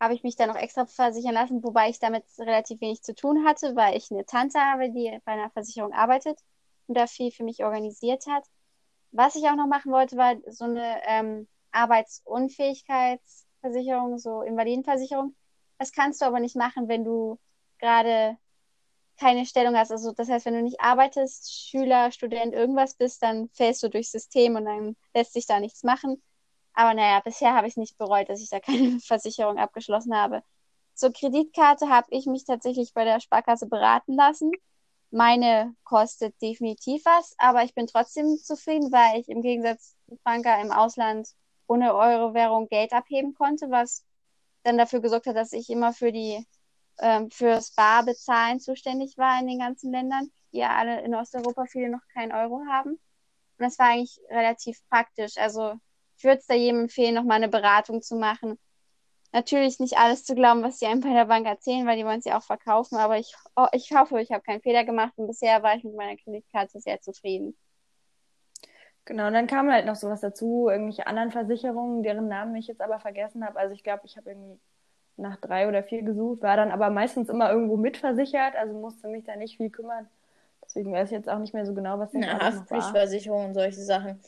habe ich mich dann noch extra versichern lassen, wobei ich damit relativ wenig zu tun hatte, weil ich eine Tante habe, die bei einer Versicherung arbeitet und da viel für mich organisiert hat. Was ich auch noch machen wollte, war so eine ähm, Arbeitsunfähigkeitsversicherung, so Invalidenversicherung. Das kannst du aber nicht machen, wenn du gerade keine Stellung hast. Also das heißt, wenn du nicht arbeitest, Schüler, Student, irgendwas bist, dann fällst du durchs System und dann lässt sich da nichts machen. Aber naja, bisher habe ich nicht bereut, dass ich da keine Versicherung abgeschlossen habe. Zur Kreditkarte habe ich mich tatsächlich bei der Sparkasse beraten lassen. Meine kostet definitiv was, aber ich bin trotzdem zufrieden, weil ich im Gegensatz zu Franka im Ausland ohne Euro-Währung Geld abheben konnte, was dann dafür gesorgt hat, dass ich immer für die ähm, fürs Barbezahlen zuständig war in den ganzen Ländern, die ja alle in Osteuropa viele noch keinen Euro haben. Und das war eigentlich relativ praktisch. Also ich würde es da jedem empfehlen, nochmal eine Beratung zu machen. Natürlich nicht alles zu glauben, was die einem bei der Bank erzählen, weil die wollen ja auch verkaufen, aber ich, oh, ich hoffe, ich habe keinen Fehler gemacht und bisher war ich mit meiner Kreditkarte sehr zufrieden. Genau, und dann kam halt noch sowas dazu, irgendwelche anderen Versicherungen, deren Namen ich jetzt aber vergessen habe. Also ich glaube, ich habe irgendwie nach drei oder vier gesucht, war dann aber meistens immer irgendwo mitversichert, also musste mich da nicht viel kümmern. Deswegen weiß ich jetzt auch nicht mehr so genau, was das ja, Haftpflichtversicherung und solche Sachen.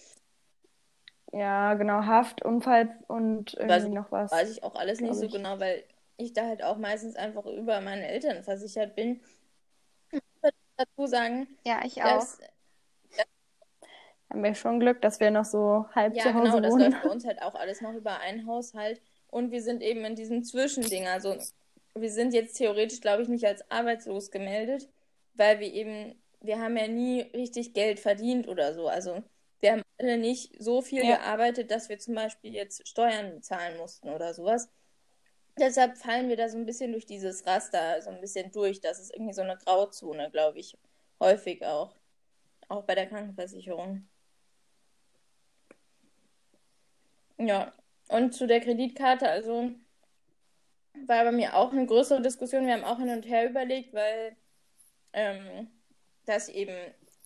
Ja, genau, Haft, Unfall und irgendwie weiß, noch was. Weiß ich auch alles nicht so ich. genau, weil ich da halt auch meistens einfach über meine Eltern versichert bin. Ich würde dazu sagen, ja, ich auch. Dass, haben wir schon Glück, dass wir noch so halb ja, zu Hause genau, wohnen. Ja, genau, das läuft bei uns halt auch alles noch über einen Haushalt. Und wir sind eben in diesem Zwischending. Also wir sind jetzt theoretisch, glaube ich, nicht als arbeitslos gemeldet, weil wir eben, wir haben ja nie richtig Geld verdient oder so. Also wir haben alle nicht so viel ja. gearbeitet, dass wir zum Beispiel jetzt Steuern zahlen mussten oder sowas. Deshalb fallen wir da so ein bisschen durch dieses Raster so ein bisschen durch. Das ist irgendwie so eine Grauzone, glaube ich, häufig auch. Auch bei der Krankenversicherung. Ja, und zu der Kreditkarte, also war bei mir auch eine größere Diskussion. Wir haben auch hin und her überlegt, weil ähm, das eben,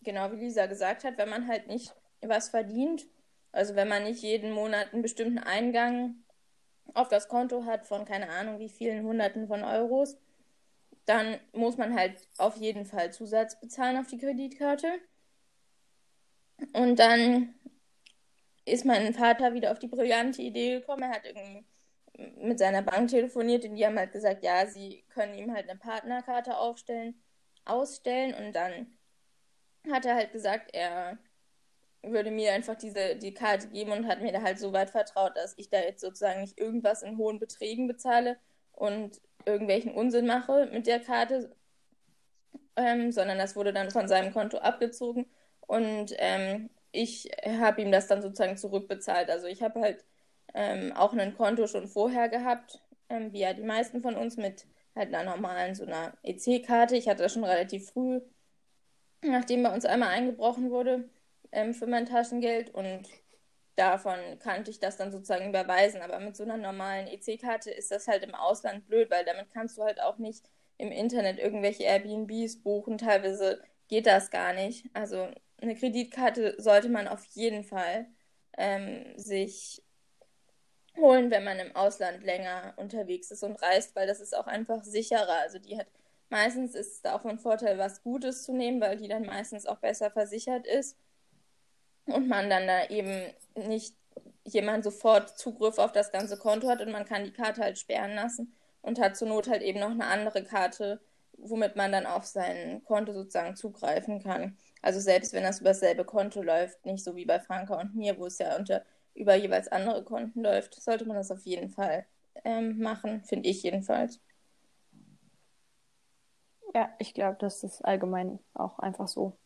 genau wie Lisa gesagt hat, wenn man halt nicht was verdient, also wenn man nicht jeden Monat einen bestimmten Eingang auf das Konto hat von keine Ahnung wie vielen Hunderten von Euros, dann muss man halt auf jeden Fall Zusatz bezahlen auf die Kreditkarte. Und dann ist mein Vater wieder auf die brillante Idee gekommen. Er hat irgendwie mit seiner Bank telefoniert und die haben halt gesagt, ja, sie können ihm halt eine Partnerkarte aufstellen, ausstellen und dann hat er halt gesagt, er würde mir einfach diese die Karte geben und hat mir da halt so weit vertraut, dass ich da jetzt sozusagen nicht irgendwas in hohen Beträgen bezahle und irgendwelchen Unsinn mache mit der Karte, ähm, sondern das wurde dann von seinem Konto abgezogen und ähm, ich habe ihm das dann sozusagen zurückbezahlt. Also ich habe halt ähm, auch ein Konto schon vorher gehabt, ähm, wie ja die meisten von uns mit halt einer normalen so einer EC-Karte. Ich hatte das schon relativ früh, nachdem bei uns einmal eingebrochen wurde ähm, für mein Taschengeld und davon kannte ich das dann sozusagen überweisen. Aber mit so einer normalen EC-Karte ist das halt im Ausland blöd, weil damit kannst du halt auch nicht im Internet irgendwelche Airbnbs buchen. Teilweise geht das gar nicht. Also eine Kreditkarte sollte man auf jeden Fall ähm, sich holen, wenn man im Ausland länger unterwegs ist und reist, weil das ist auch einfach sicherer. Also die hat meistens ist es da auch ein Vorteil, was Gutes zu nehmen, weil die dann meistens auch besser versichert ist und man dann da eben nicht jemand sofort Zugriff auf das ganze Konto hat und man kann die Karte halt sperren lassen und hat zur Not halt eben noch eine andere Karte, womit man dann auf sein Konto sozusagen zugreifen kann. Also selbst wenn das über dasselbe Konto läuft, nicht so wie bei Franka und mir, wo es ja unter über jeweils andere Konten läuft, sollte man das auf jeden Fall ähm, machen, finde ich jedenfalls. Ja, ich glaube, das ist allgemein auch einfach so.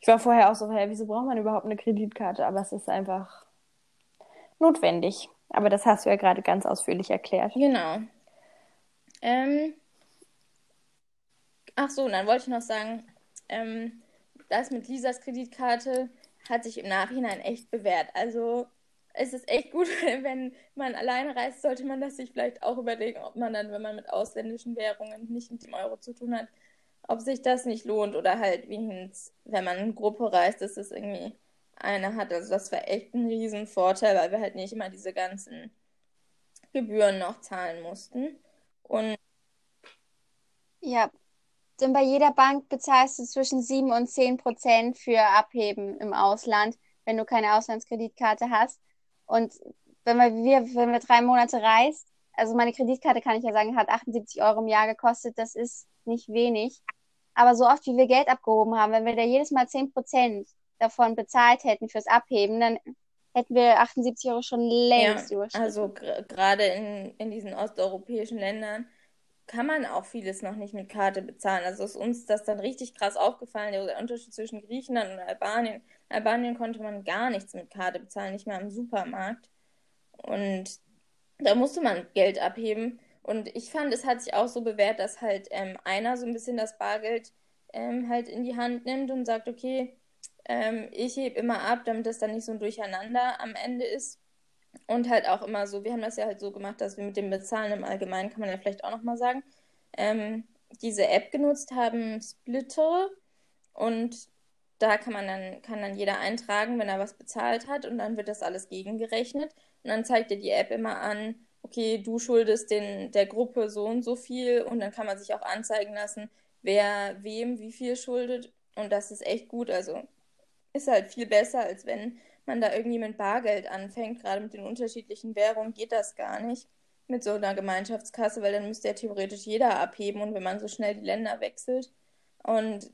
Ich war vorher auch so, hey, wieso braucht man überhaupt eine Kreditkarte? Aber es ist einfach notwendig. Aber das hast du ja gerade ganz ausführlich erklärt. Genau. Ähm, ach so, dann wollte ich noch sagen, ähm, das mit Lisas Kreditkarte hat sich im Nachhinein echt bewährt. Also es ist echt gut, wenn man alleine reist, sollte man das sich vielleicht auch überlegen, ob man dann, wenn man mit ausländischen Währungen nicht mit dem Euro zu tun hat, ob sich das nicht lohnt oder halt wenigstens, wenn man in Gruppe reist, dass es irgendwie eine hat. Also das wäre echt ein Riesenvorteil, weil wir halt nicht immer diese ganzen Gebühren noch zahlen mussten. Und ja, denn bei jeder Bank bezahlst du zwischen 7 und 10 Prozent für Abheben im Ausland, wenn du keine Auslandskreditkarte hast. Und wenn wir, wenn wir drei Monate reist, also meine Kreditkarte kann ich ja sagen, hat 78 Euro im Jahr gekostet, das ist nicht wenig. Aber so oft, wie wir Geld abgehoben haben, wenn wir da jedes Mal 10 Prozent davon bezahlt hätten fürs Abheben, dann hätten wir 78 Euro schon längst ja, überschritten. Also gerade in, in diesen osteuropäischen Ländern kann man auch vieles noch nicht mit Karte bezahlen. Also ist uns das dann richtig krass aufgefallen, der Unterschied zwischen Griechenland und Albanien. In Albanien konnte man gar nichts mit Karte bezahlen, nicht mal im Supermarkt. Und da musste man Geld abheben. Und ich fand, es hat sich auch so bewährt, dass halt ähm, einer so ein bisschen das Bargeld ähm, halt in die Hand nimmt und sagt, okay, ähm, ich hebe immer ab, damit das dann nicht so ein Durcheinander am Ende ist. Und halt auch immer so, wir haben das ja halt so gemacht, dass wir mit dem Bezahlen im Allgemeinen, kann man ja vielleicht auch nochmal sagen, ähm, diese App genutzt haben, Splitter. Und da kann man dann, kann dann jeder eintragen, wenn er was bezahlt hat und dann wird das alles gegengerechnet. Und dann zeigt dir die App immer an, okay, du schuldest den, der Gruppe so und so viel und dann kann man sich auch anzeigen lassen, wer wem wie viel schuldet. Und das ist echt gut. Also ist halt viel besser, als wenn man da irgendwie mit Bargeld anfängt. Gerade mit den unterschiedlichen Währungen geht das gar nicht mit so einer Gemeinschaftskasse, weil dann müsste ja theoretisch jeder abheben und wenn man so schnell die Länder wechselt. Und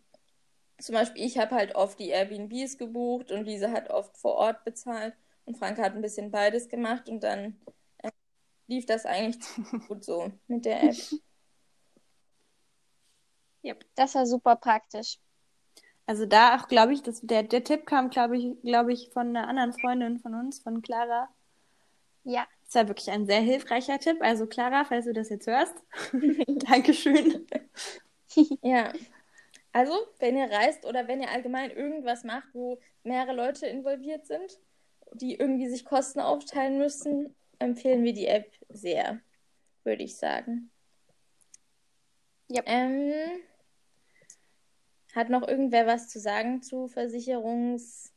zum Beispiel, ich habe halt oft die Airbnbs gebucht und Lisa hat oft vor Ort bezahlt und Frank hat ein bisschen beides gemacht und dann äh, lief das eigentlich gut so mit der App. Yep. Das war super praktisch. Also da auch, glaube ich, dass der, der Tipp kam, glaube ich, glaube ich, von einer anderen Freundin von uns, von Clara. Ja. Das war wirklich ein sehr hilfreicher Tipp. Also Clara, falls du das jetzt hörst, Dankeschön. ja. Also, wenn ihr reist oder wenn ihr allgemein irgendwas macht, wo mehrere Leute involviert sind, die irgendwie sich Kosten aufteilen müssen, empfehlen wir die App sehr, würde ich sagen. Ja. Ähm, hat noch irgendwer was zu sagen zu Versicherungskram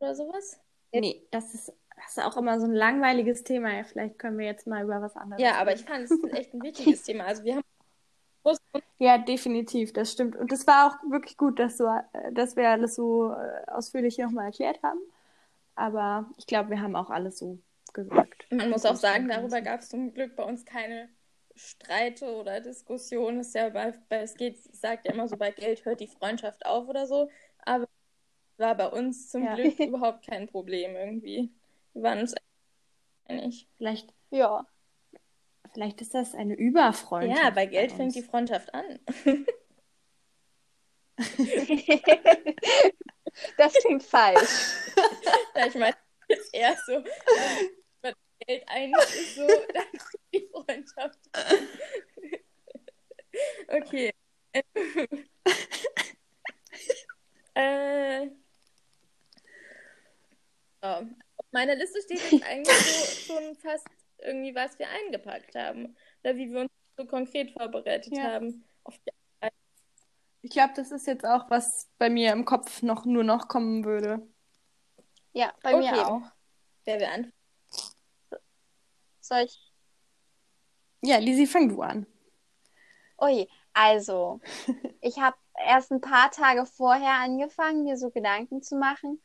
oder sowas? Nee, das ist, das ist auch immer so ein langweiliges Thema. Vielleicht können wir jetzt mal über was anderes Ja, aber ich fand es echt ein wichtiges Thema. Also wir haben ja, definitiv, das stimmt. Und es war auch wirklich gut, dass, so, dass wir alles so äh, ausführlich nochmal erklärt haben. Aber ich glaube, wir haben auch alles so gesagt. Man muss auch sagen, darüber gab es zum Glück bei uns keine Streite oder Diskussionen. Ist ja bei, bei es geht, sagt ja immer so, bei Geld hört die Freundschaft auf oder so. Aber war bei uns zum ja. Glück überhaupt kein Problem irgendwie. Wir waren uns einig. Vielleicht. Ja. Vielleicht ist das eine Überfreundschaft. Ja, bei Geld bei fängt die Freundschaft an. das klingt falsch. Ich meine, eher so, wenn Geld einig ist, so, dann die Freundschaft. okay. äh, oh. Auf meiner Liste steht jetzt eigentlich so, schon fast irgendwie, was wir eingepackt haben. Oder wie wir uns so konkret vorbereitet ja. haben. Ich glaube, das ist jetzt auch, was bei mir im Kopf noch nur noch kommen würde. Ja, bei okay. mir auch. Wer will anfangen? Soll ich? Ja, Lisi, fang du an. Ui, also, ich habe erst ein paar Tage vorher angefangen, mir so Gedanken zu machen.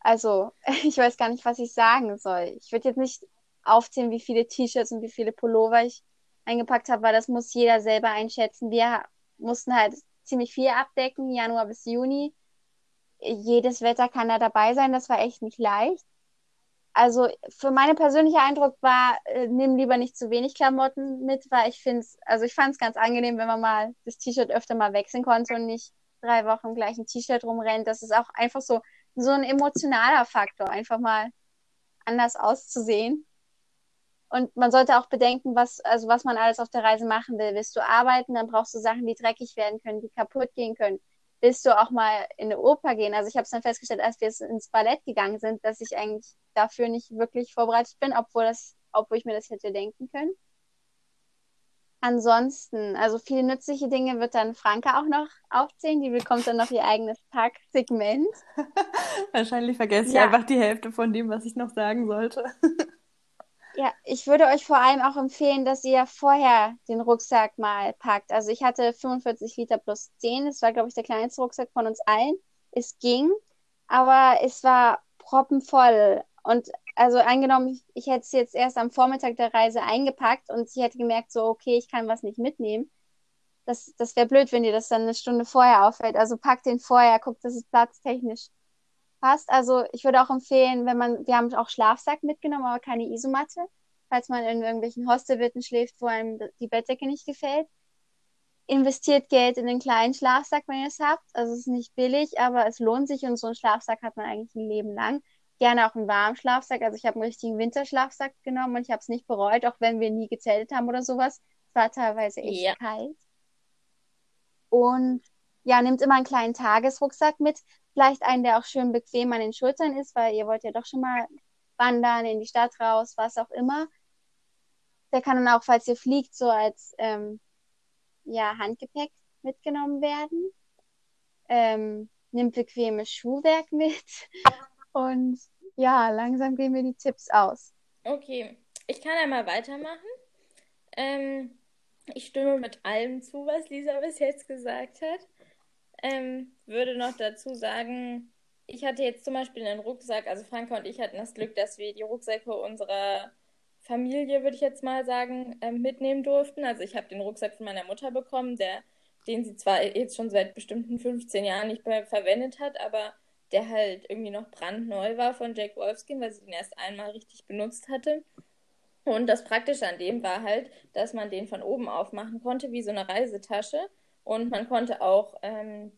Also, ich weiß gar nicht, was ich sagen soll. Ich würde jetzt nicht aufzählen, wie viele T-Shirts und wie viele Pullover ich eingepackt habe, weil das muss jeder selber einschätzen. Wir mussten halt ziemlich viel abdecken, Januar bis Juni. Jedes Wetter kann da dabei sein, das war echt nicht leicht. Also für meine persönliche Eindruck war, äh, nimm lieber nicht zu wenig Klamotten mit, weil ich finde es, also ich fand es ganz angenehm, wenn man mal das T-Shirt öfter mal wechseln konnte und nicht drei Wochen im gleichen T-Shirt rumrennt. Das ist auch einfach so, so ein emotionaler Faktor, einfach mal anders auszusehen. Und man sollte auch bedenken, was, also was man alles auf der Reise machen will. Willst du arbeiten, dann brauchst du Sachen, die dreckig werden können, die kaputt gehen können. Willst du auch mal in eine Oper gehen? Also ich habe es dann festgestellt, als wir ins Ballett gegangen sind, dass ich eigentlich dafür nicht wirklich vorbereitet bin, obwohl das, obwohl ich mir das hätte denken können. ansonsten, also viele nützliche Dinge wird dann Franka auch noch aufzählen. Die bekommt dann noch ihr eigenes Packsegment. Wahrscheinlich vergesse ich ja. einfach die Hälfte von dem, was ich noch sagen sollte. ja, ich würde euch vor allem auch empfehlen, dass ihr vorher den Rucksack mal packt. Also ich hatte 45 Liter plus 10. Das war, glaube ich, der kleinste Rucksack von uns allen. Es ging, aber es war proppenvoll. Und also angenommen, ich, ich hätte es jetzt erst am Vormittag der Reise eingepackt und ich hätte gemerkt, so, okay, ich kann was nicht mitnehmen. Das, das wäre blöd, wenn dir das dann eine Stunde vorher auffällt. Also pack den vorher, guck, dass es platztechnisch passt. Also ich würde auch empfehlen, wenn man, wir haben auch Schlafsack mitgenommen, aber keine Isomatte, falls man in irgendwelchen Hostelwitten schläft, wo einem die Bettdecke nicht gefällt. Investiert Geld in den kleinen Schlafsack, wenn ihr es habt. Also es ist nicht billig, aber es lohnt sich und so einen Schlafsack hat man eigentlich ein Leben lang gerne auch einen warmen Schlafsack. Also ich habe einen richtigen Winterschlafsack genommen und ich habe es nicht bereut, auch wenn wir nie gezeltet haben oder sowas. Es war teilweise echt ja. kalt. Und ja, nimmt immer einen kleinen Tagesrucksack mit. Vielleicht einen, der auch schön bequem an den Schultern ist, weil ihr wollt ja doch schon mal wandern, in die Stadt raus, was auch immer. Der kann dann auch, falls ihr fliegt, so als ähm, ja, Handgepäck mitgenommen werden. Ähm, nimmt bequemes Schuhwerk mit. Und ja, langsam gehen mir die Tipps aus. Okay, ich kann ja mal weitermachen. Ähm, ich stimme mit allem zu, was Lisa bis jetzt gesagt hat. Ähm, würde noch dazu sagen, ich hatte jetzt zum Beispiel einen Rucksack, also Franka und ich hatten das Glück, dass wir die Rucksäcke unserer Familie, würde ich jetzt mal sagen, ähm, mitnehmen durften. Also ich habe den Rucksack von meiner Mutter bekommen, der, den sie zwar jetzt schon seit bestimmten 15 Jahren nicht mehr verwendet hat, aber der halt irgendwie noch brandneu war von Jack Wolfskin, weil sie ihn erst einmal richtig benutzt hatte. Und das Praktische an dem war halt, dass man den von oben aufmachen konnte, wie so eine Reisetasche. Und man konnte auch ähm,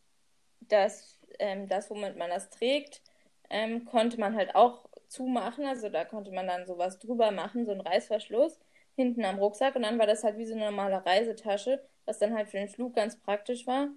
das, ähm, das, womit man das trägt, ähm, konnte man halt auch zumachen. Also da konnte man dann sowas drüber machen, so ein Reißverschluss hinten am Rucksack. Und dann war das halt wie so eine normale Reisetasche, was dann halt für den Flug ganz praktisch war.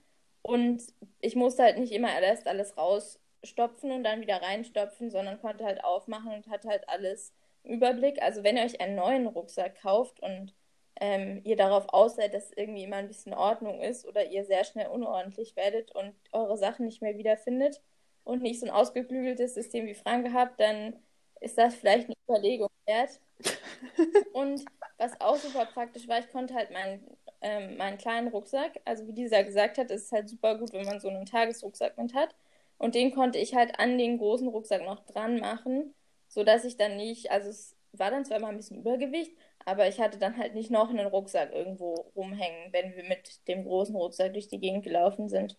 Und ich musste halt nicht immer erst alles raus stopfen und dann wieder reinstopfen, sondern konnte halt aufmachen und hat halt alles im Überblick. Also wenn ihr euch einen neuen Rucksack kauft und ähm, ihr darauf aus seid, dass irgendwie immer ein bisschen Ordnung ist oder ihr sehr schnell unordentlich werdet und eure Sachen nicht mehr wiederfindet und nicht so ein ausgeklügeltes System wie Frank gehabt, dann ist das vielleicht eine Überlegung wert. und was auch super praktisch war, ich konnte halt meinen, ähm, meinen kleinen Rucksack, also wie dieser gesagt hat, ist es halt super gut, wenn man so einen Tagesrucksack mit hat. Und den konnte ich halt an den großen Rucksack noch dran machen, sodass ich dann nicht, also es war dann zwar mal ein bisschen Übergewicht, aber ich hatte dann halt nicht noch einen Rucksack irgendwo rumhängen, wenn wir mit dem großen Rucksack durch die Gegend gelaufen sind.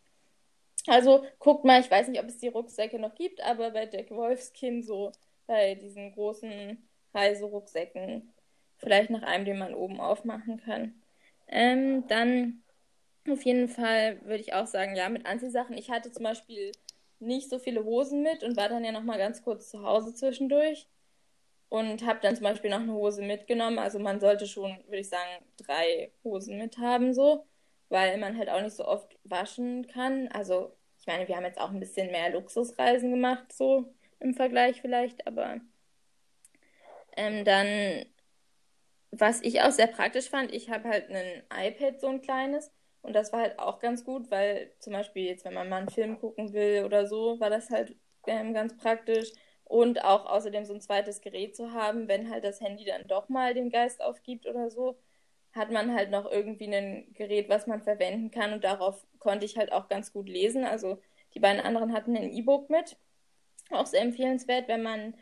Also guckt mal, ich weiß nicht, ob es die Rucksäcke noch gibt, aber bei Jack Wolfskin so bei diesen großen Reiserucksäcken vielleicht nach einem, den man oben aufmachen kann. Ähm, dann auf jeden Fall würde ich auch sagen, ja, mit Anziehsachen. Ich hatte zum Beispiel nicht so viele Hosen mit und war dann ja noch mal ganz kurz zu Hause zwischendurch und habe dann zum Beispiel noch eine Hose mitgenommen. Also man sollte schon, würde ich sagen, drei Hosen mit haben so, weil man halt auch nicht so oft waschen kann. Also ich meine, wir haben jetzt auch ein bisschen mehr Luxusreisen gemacht so im Vergleich vielleicht, aber ähm, dann was ich auch sehr praktisch fand, ich habe halt ein iPad so ein kleines und das war halt auch ganz gut, weil zum Beispiel jetzt, wenn man mal einen Film gucken will oder so, war das halt ähm, ganz praktisch. Und auch außerdem so ein zweites Gerät zu haben, wenn halt das Handy dann doch mal den Geist aufgibt oder so, hat man halt noch irgendwie ein Gerät, was man verwenden kann. Und darauf konnte ich halt auch ganz gut lesen. Also die beiden anderen hatten ein E-Book mit. Auch sehr empfehlenswert, wenn man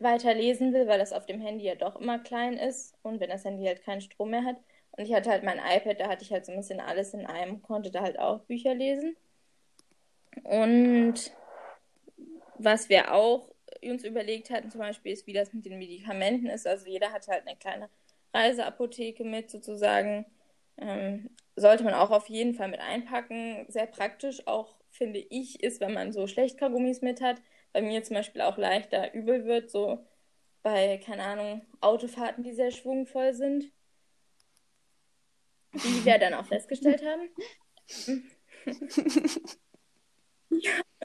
weiter lesen will, weil das auf dem Handy ja doch immer klein ist und wenn das Handy halt keinen Strom mehr hat. Und ich hatte halt mein iPad, da hatte ich halt so ein bisschen alles in einem, konnte da halt auch Bücher lesen. Und was wir auch uns überlegt hatten, zum Beispiel, ist, wie das mit den Medikamenten ist. Also jeder hat halt eine kleine Reiseapotheke mit sozusagen. Ähm, sollte man auch auf jeden Fall mit einpacken. Sehr praktisch auch, finde ich, ist, wenn man so Schlechtkaugummis mit hat. Bei mir zum Beispiel auch leichter übel wird, so bei, keine Ahnung, Autofahrten, die sehr schwungvoll sind wie wir dann auch festgestellt haben.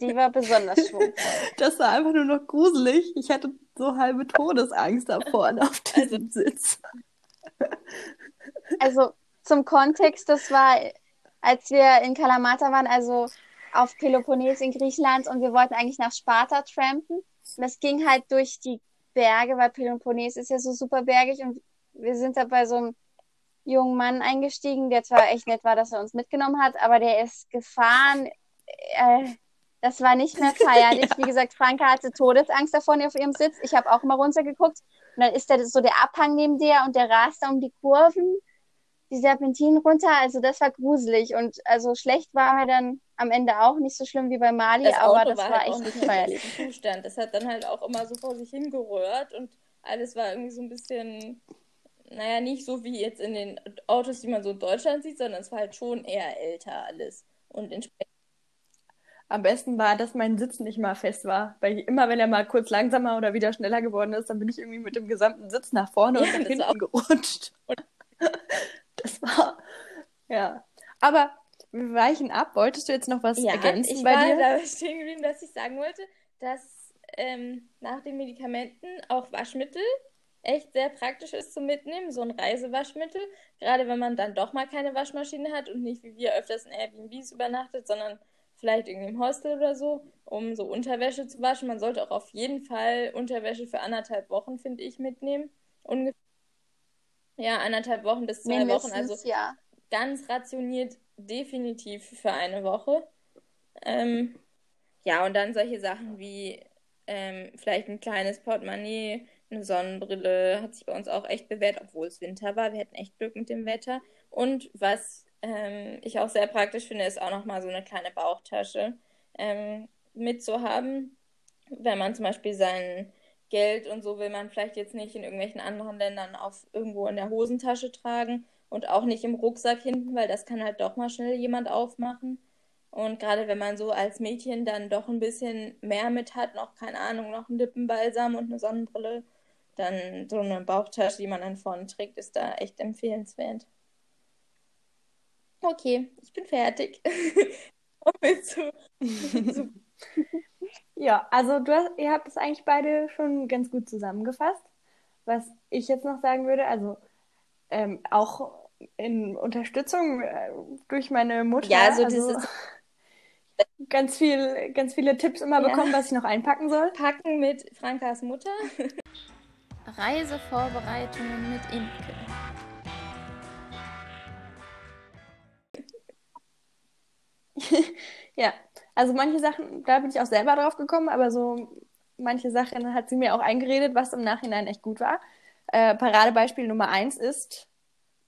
Die war besonders schwungvoll. Das war einfach nur noch gruselig. Ich hatte so halbe Todesangst da vorne auf diesem also, Sitz. Also zum Kontext, das war, als wir in Kalamata waren, also auf Peloponnes in Griechenland und wir wollten eigentlich nach Sparta trampen. Und das ging halt durch die Berge, weil Peloponnes ist ja so super bergig und wir sind da bei so einem jungen Mann eingestiegen, der zwar echt nett war, dass er uns mitgenommen hat, aber der ist gefahren. Äh, das war nicht mehr feierlich. ja. Wie gesagt, Franka hatte Todesangst davon auf ihrem Sitz. Ich habe auch immer runtergeguckt. Und dann ist da so der Abhang neben dir und der rast da um die Kurven, die Serpentinen runter. Also das war gruselig. Und also schlecht war mir dann am Ende auch nicht so schlimm wie bei Mali, das aber das war, war halt echt nicht feierlich. Zustand. Das hat dann halt auch immer so vor sich hingerührt und alles war irgendwie so ein bisschen, naja, nicht so wie jetzt in den Autos, die man so in Deutschland sieht, sondern es war halt schon eher älter alles. Und entsprechend am besten war, dass mein Sitz nicht mal fest war. Weil immer, wenn er mal kurz langsamer oder wieder schneller geworden ist, dann bin ich irgendwie mit dem gesamten Sitz nach vorne ja, und dann hinten gerutscht. das war, ja. Aber wir weichen ab. Wolltest du jetzt noch was ja, ergänzen ich bei war dir? da stehen geblieben, dass ich sagen wollte, dass ähm, nach den Medikamenten auch Waschmittel echt sehr praktisch ist zum Mitnehmen, so ein Reisewaschmittel. Gerade wenn man dann doch mal keine Waschmaschine hat und nicht wie wir öfters in Airbnbs übernachtet, sondern vielleicht irgendwie im Hostel oder so, um so Unterwäsche zu waschen. Man sollte auch auf jeden Fall Unterwäsche für anderthalb Wochen, finde ich, mitnehmen. Ungefähr. Ja, anderthalb Wochen bis zwei Mindestens, Wochen. Also ja. ganz rationiert definitiv für eine Woche. Ähm, ja, und dann solche Sachen wie ähm, vielleicht ein kleines Portemonnaie, eine Sonnenbrille, hat sich bei uns auch echt bewährt, obwohl es Winter war. Wir hatten echt Glück mit dem Wetter. Und was ähm, ich auch sehr praktisch finde, ist auch nochmal so eine kleine Bauchtasche ähm, mitzuhaben, wenn man zum Beispiel sein Geld und so will man vielleicht jetzt nicht in irgendwelchen anderen Ländern auf irgendwo in der Hosentasche tragen und auch nicht im Rucksack hinten, weil das kann halt doch mal schnell jemand aufmachen. Und gerade wenn man so als Mädchen dann doch ein bisschen mehr mit hat, noch keine Ahnung, noch ein Lippenbalsam und eine Sonnenbrille, dann so eine Bauchtasche, die man dann vorne trägt, ist da echt empfehlenswert. Okay, ich bin fertig. ja, also du hast, ihr habt es eigentlich beide schon ganz gut zusammengefasst. Was ich jetzt noch sagen würde, also ähm, auch in Unterstützung äh, durch meine Mutter. Ja, also, also dieses ganz viel, ganz viele Tipps immer ja. bekommen, was ich noch einpacken soll. Packen mit Frankas Mutter. Reisevorbereitungen mit Imke. ja, also manche Sachen, da bin ich auch selber drauf gekommen, aber so manche Sachen hat sie mir auch eingeredet, was im Nachhinein echt gut war. Äh, Paradebeispiel Nummer eins ist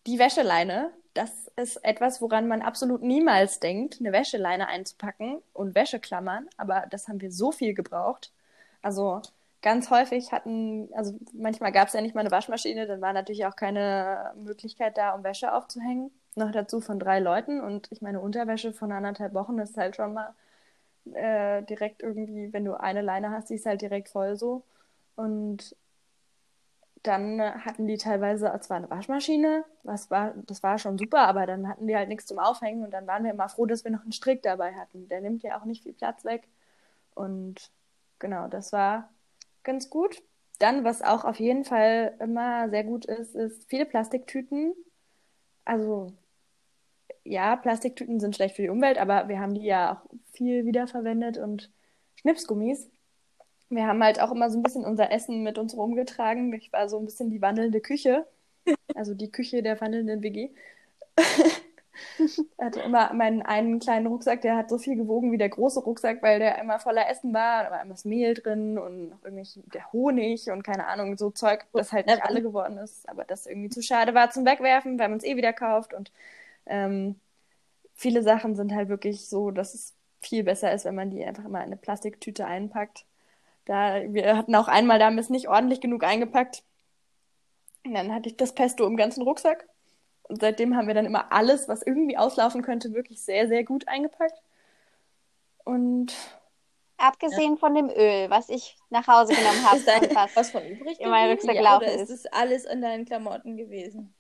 die Wäscheleine. Das ist etwas, woran man absolut niemals denkt, eine Wäscheleine einzupacken und Wäscheklammern, aber das haben wir so viel gebraucht. Also ganz häufig hatten, also manchmal gab es ja nicht mal eine Waschmaschine, dann war natürlich auch keine Möglichkeit da, um Wäsche aufzuhängen noch dazu von drei Leuten und ich meine, Unterwäsche von anderthalb Wochen ist halt schon mal äh, direkt irgendwie, wenn du eine Leine hast, die ist halt direkt voll so. Und dann hatten die teilweise zwar eine Waschmaschine, was war, das war schon super, aber dann hatten die halt nichts zum Aufhängen und dann waren wir immer froh, dass wir noch einen Strick dabei hatten. Der nimmt ja auch nicht viel Platz weg. Und genau, das war ganz gut. Dann, was auch auf jeden Fall immer sehr gut ist, ist viele Plastiktüten. Also ja, Plastiktüten sind schlecht für die Umwelt, aber wir haben die ja auch viel wiederverwendet und Schnipsgummis. Wir haben halt auch immer so ein bisschen unser Essen mit uns rumgetragen. Ich war so ein bisschen die wandelnde Küche, also die Küche der wandelnden WG. hatte immer meinen einen kleinen Rucksack, der hat so viel gewogen wie der große Rucksack, weil der immer voller Essen war. Da war immer das Mehl drin und noch irgendwie der Honig und keine Ahnung, so Zeug, das halt nicht alle geworden ist, aber das irgendwie zu schade war zum Wegwerfen, weil man es eh wieder kauft und ähm, viele Sachen sind halt wirklich so, dass es viel besser ist, wenn man die einfach immer in eine Plastiktüte einpackt. Da, wir hatten auch einmal, da haben wir es nicht ordentlich genug eingepackt. Und dann hatte ich das Pesto im ganzen Rucksack. Und seitdem haben wir dann immer alles, was irgendwie auslaufen könnte, wirklich sehr, sehr gut eingepackt. Und Abgesehen ja. von dem Öl, was ich nach Hause genommen habe. ist da was von übrig in meinem Rucksack ja, Oder ist es alles in deinen Klamotten gewesen?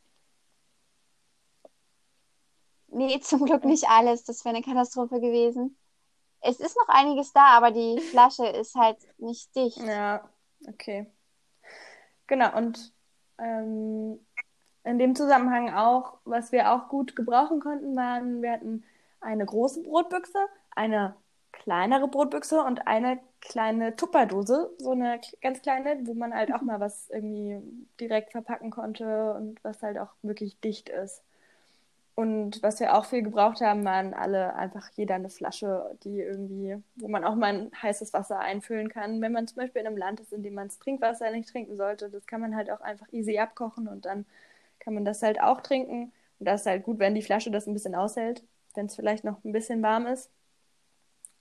Nee, zum Glück nicht alles. Das wäre eine Katastrophe gewesen. Es ist noch einiges da, aber die Flasche ist halt nicht dicht. Ja, okay. Genau, und ähm, in dem Zusammenhang auch, was wir auch gut gebrauchen konnten, waren, wir hatten eine große Brotbüchse, eine kleinere Brotbüchse und eine kleine Tupperdose, so eine ganz kleine, wo man halt auch mal was irgendwie direkt verpacken konnte und was halt auch wirklich dicht ist. Und was wir auch viel gebraucht haben, waren alle einfach jeder eine Flasche, die irgendwie, wo man auch mal ein heißes Wasser einfüllen kann. Wenn man zum Beispiel in einem Land ist, in dem man das Trinkwasser nicht trinken sollte, das kann man halt auch einfach easy abkochen und dann kann man das halt auch trinken. Und das ist halt gut, wenn die Flasche das ein bisschen aushält, wenn es vielleicht noch ein bisschen warm ist.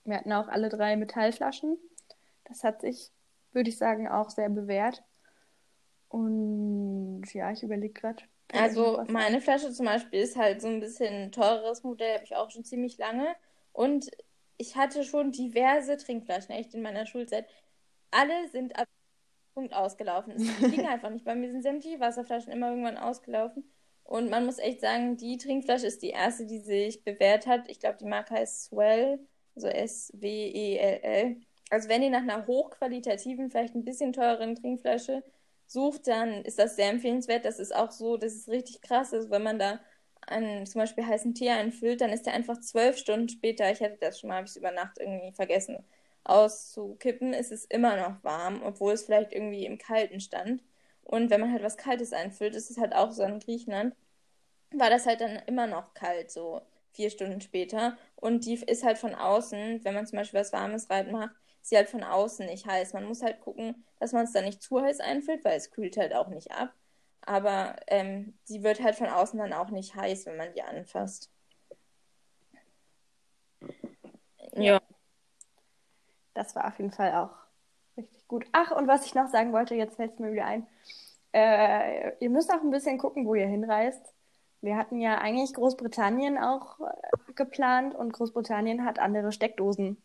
Wir hatten auch alle drei Metallflaschen. Das hat sich, würde ich sagen, auch sehr bewährt. Und ja, ich überlege gerade. Also meine Flasche zum Beispiel ist halt so ein bisschen ein teureres Modell, habe ich auch schon ziemlich lange. Und ich hatte schon diverse Trinkflaschen, echt in meiner Schulzeit. Alle sind ab Punkt ausgelaufen. Es ging einfach nicht. Bei mir sind sämtliche Wasserflaschen immer irgendwann ausgelaufen. Und man muss echt sagen, die Trinkflasche ist die erste, die sich bewährt hat. Ich glaube, die Marke heißt Swell, also S-W-E-L-L. Also wenn ihr nach einer hochqualitativen, vielleicht ein bisschen teureren Trinkflasche sucht, dann ist das sehr empfehlenswert. Das ist auch so, das ist richtig krass. Also wenn man da einen zum Beispiel heißen Tee einfüllt, dann ist der einfach zwölf Stunden später, ich hatte das schon mal, habe ich es über Nacht irgendwie vergessen, auszukippen, ist es immer noch warm, obwohl es vielleicht irgendwie im Kalten stand. Und wenn man halt was Kaltes einfüllt, ist es halt auch so in Griechenland, war das halt dann immer noch kalt, so vier Stunden später. Und die ist halt von außen, wenn man zum Beispiel was Warmes reinmacht, ist sie halt von außen nicht heiß. Man muss halt gucken, dass man es dann nicht zu heiß einfüllt, weil es kühlt halt auch nicht ab. Aber ähm, sie wird halt von außen dann auch nicht heiß, wenn man die anfasst. Ja. Das war auf jeden Fall auch richtig gut. Ach, und was ich noch sagen wollte, jetzt fällt es mir wieder ein. Äh, ihr müsst auch ein bisschen gucken, wo ihr hinreist. Wir hatten ja eigentlich Großbritannien auch äh, geplant und Großbritannien hat andere Steckdosen.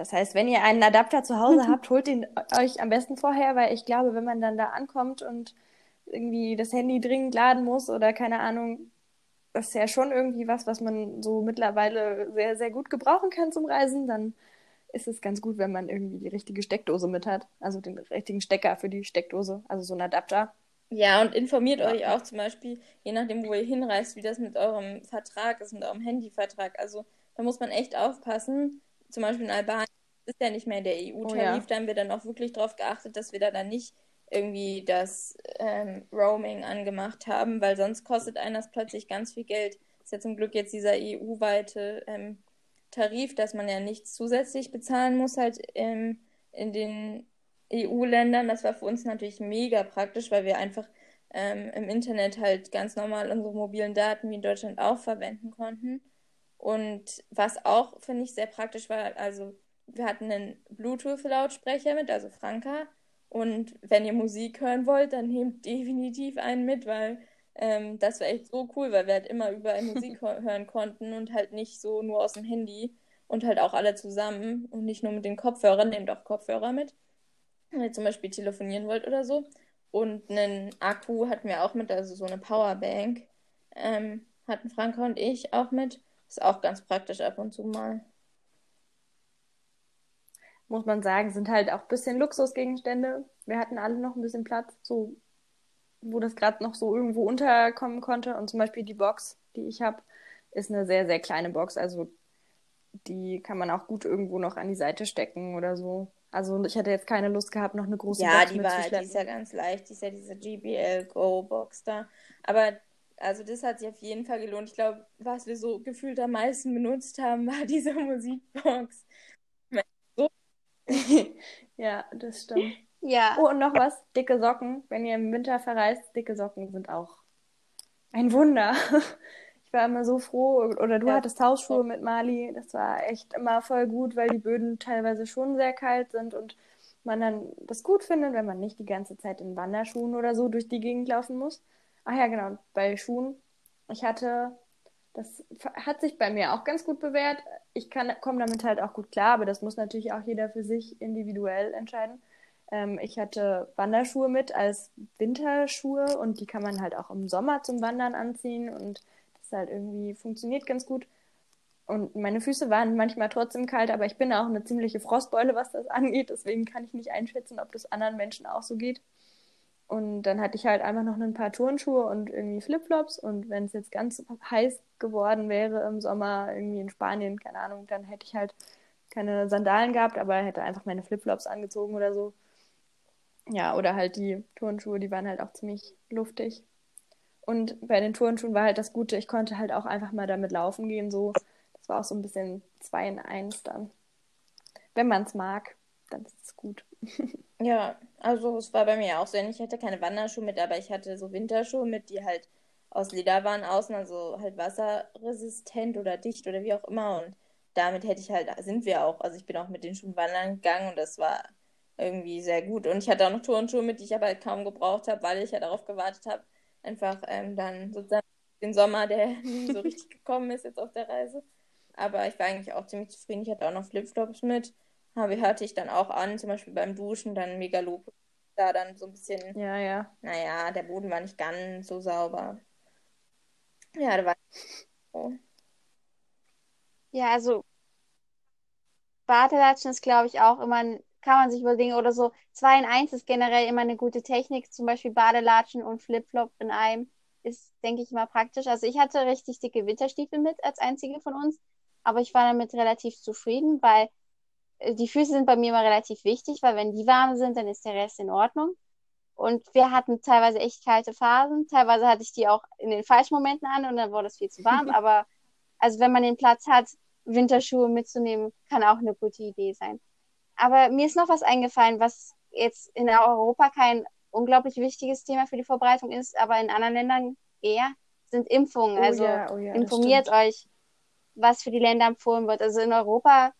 Das heißt, wenn ihr einen Adapter zu Hause habt, holt ihn euch am besten vorher, weil ich glaube, wenn man dann da ankommt und irgendwie das Handy dringend laden muss oder keine Ahnung, das ist ja schon irgendwie was, was man so mittlerweile sehr, sehr gut gebrauchen kann zum Reisen, dann ist es ganz gut, wenn man irgendwie die richtige Steckdose mit hat. Also den richtigen Stecker für die Steckdose, also so ein Adapter. Ja, und informiert euch auch zum Beispiel, je nachdem, wo ihr hinreist, wie das mit eurem Vertrag ist, mit eurem Handyvertrag. Also da muss man echt aufpassen. Zum Beispiel in Albanien ist ja nicht mehr der EU-Tarif. Oh, ja. Da haben wir dann auch wirklich darauf geachtet, dass wir da dann nicht irgendwie das ähm, Roaming angemacht haben, weil sonst kostet einen das plötzlich ganz viel Geld. Das ist ja zum Glück jetzt dieser EU-weite ähm, Tarif, dass man ja nichts zusätzlich bezahlen muss, halt ähm, in den EU-Ländern. Das war für uns natürlich mega praktisch, weil wir einfach ähm, im Internet halt ganz normal unsere mobilen Daten wie in Deutschland auch verwenden konnten. Und was auch, finde ich, sehr praktisch war, also wir hatten einen Bluetooth-Lautsprecher mit, also Franka. Und wenn ihr Musik hören wollt, dann nehmt definitiv einen mit, weil ähm, das war echt so cool, weil wir halt immer überall Musik hören konnten und halt nicht so nur aus dem Handy und halt auch alle zusammen und nicht nur mit den Kopfhörern, nehmt auch Kopfhörer mit, wenn ihr zum Beispiel telefonieren wollt oder so. Und einen Akku hatten wir auch mit, also so eine Powerbank ähm, hatten Franka und ich auch mit. Ist auch ganz praktisch ab und zu mal. Muss man sagen, sind halt auch ein bisschen Luxusgegenstände. Wir hatten alle noch ein bisschen Platz, so wo das gerade noch so irgendwo unterkommen konnte. Und zum Beispiel die Box, die ich habe, ist eine sehr, sehr kleine Box. Also die kann man auch gut irgendwo noch an die Seite stecken oder so. Also ich hätte jetzt keine Lust gehabt, noch eine große ja, Box die war, die ist ja ganz leicht. Die ist ja diese GBL Go Box da. Aber also das hat sich auf jeden Fall gelohnt. Ich glaube, was wir so gefühlt am meisten benutzt haben, war diese Musikbox. ja, das stimmt. Ja. Oh, und noch was, dicke Socken. Wenn ihr im Winter verreist, dicke Socken sind auch ein Wunder. Ich war immer so froh. Oder du ja. hattest Hausschuhe mit Mali. Das war echt immer voll gut, weil die Böden teilweise schon sehr kalt sind und man dann das gut findet, wenn man nicht die ganze Zeit in Wanderschuhen oder so durch die Gegend laufen muss. Ach ja, genau, bei Schuhen. Ich hatte, das hat sich bei mir auch ganz gut bewährt. Ich komme damit halt auch gut klar, aber das muss natürlich auch jeder für sich individuell entscheiden. Ähm, ich hatte Wanderschuhe mit als Winterschuhe und die kann man halt auch im Sommer zum Wandern anziehen und das halt irgendwie funktioniert ganz gut. Und meine Füße waren manchmal trotzdem kalt, aber ich bin auch eine ziemliche Frostbeule, was das angeht. Deswegen kann ich nicht einschätzen, ob das anderen Menschen auch so geht. Und dann hatte ich halt einfach noch ein paar Turnschuhe und irgendwie Flipflops. Und wenn es jetzt ganz heiß geworden wäre im Sommer, irgendwie in Spanien, keine Ahnung, dann hätte ich halt keine Sandalen gehabt, aber hätte einfach meine Flipflops angezogen oder so. Ja, oder halt die Turnschuhe, die waren halt auch ziemlich luftig. Und bei den Turnschuhen war halt das Gute, ich konnte halt auch einfach mal damit laufen gehen. So, das war auch so ein bisschen zwei in eins dann. Wenn man es mag, dann ist es gut. Ja, also es war bei mir auch so. Ich hatte keine Wanderschuhe mit, aber ich hatte so Winterschuhe mit, die halt aus Leder waren außen, also halt wasserresistent oder dicht oder wie auch immer. Und damit hätte ich halt, sind wir auch. Also ich bin auch mit den Schuhen wandern gegangen und das war irgendwie sehr gut. Und ich hatte auch noch Turnschuhe mit, die ich aber halt kaum gebraucht habe, weil ich ja darauf gewartet habe, einfach ähm, dann sozusagen den Sommer, der nie so richtig gekommen ist jetzt auf der Reise. Aber ich war eigentlich auch ziemlich zufrieden. Ich hatte auch noch Flipflops mit. Habe, hatte ich dann auch an, zum Beispiel beim Duschen, dann mega Lob. Da dann so ein bisschen, Ja, ja. naja, der Boden war nicht ganz so sauber. Ja, da war so. Ja, also Badelatschen ist, glaube ich, auch immer, ein- kann man sich überlegen, oder so 2 in 1 ist generell immer eine gute Technik, zum Beispiel Badelatschen und Flipflop in einem ist, denke ich, immer praktisch. Also ich hatte richtig dicke Winterstiefel mit als einzige von uns, aber ich war damit relativ zufrieden, weil die Füße sind bei mir immer relativ wichtig, weil wenn die warm sind, dann ist der Rest in Ordnung. Und wir hatten teilweise echt kalte Phasen. Teilweise hatte ich die auch in den falschen Momenten an und dann wurde es viel zu warm. Aber also wenn man den Platz hat, Winterschuhe mitzunehmen, kann auch eine gute Idee sein. Aber mir ist noch was eingefallen, was jetzt in Europa kein unglaublich wichtiges Thema für die Vorbereitung ist, aber in anderen Ländern eher, sind Impfungen. Oh Also ja, oh ja, informiert euch, was für die Länder empfohlen wird. Also in Europa,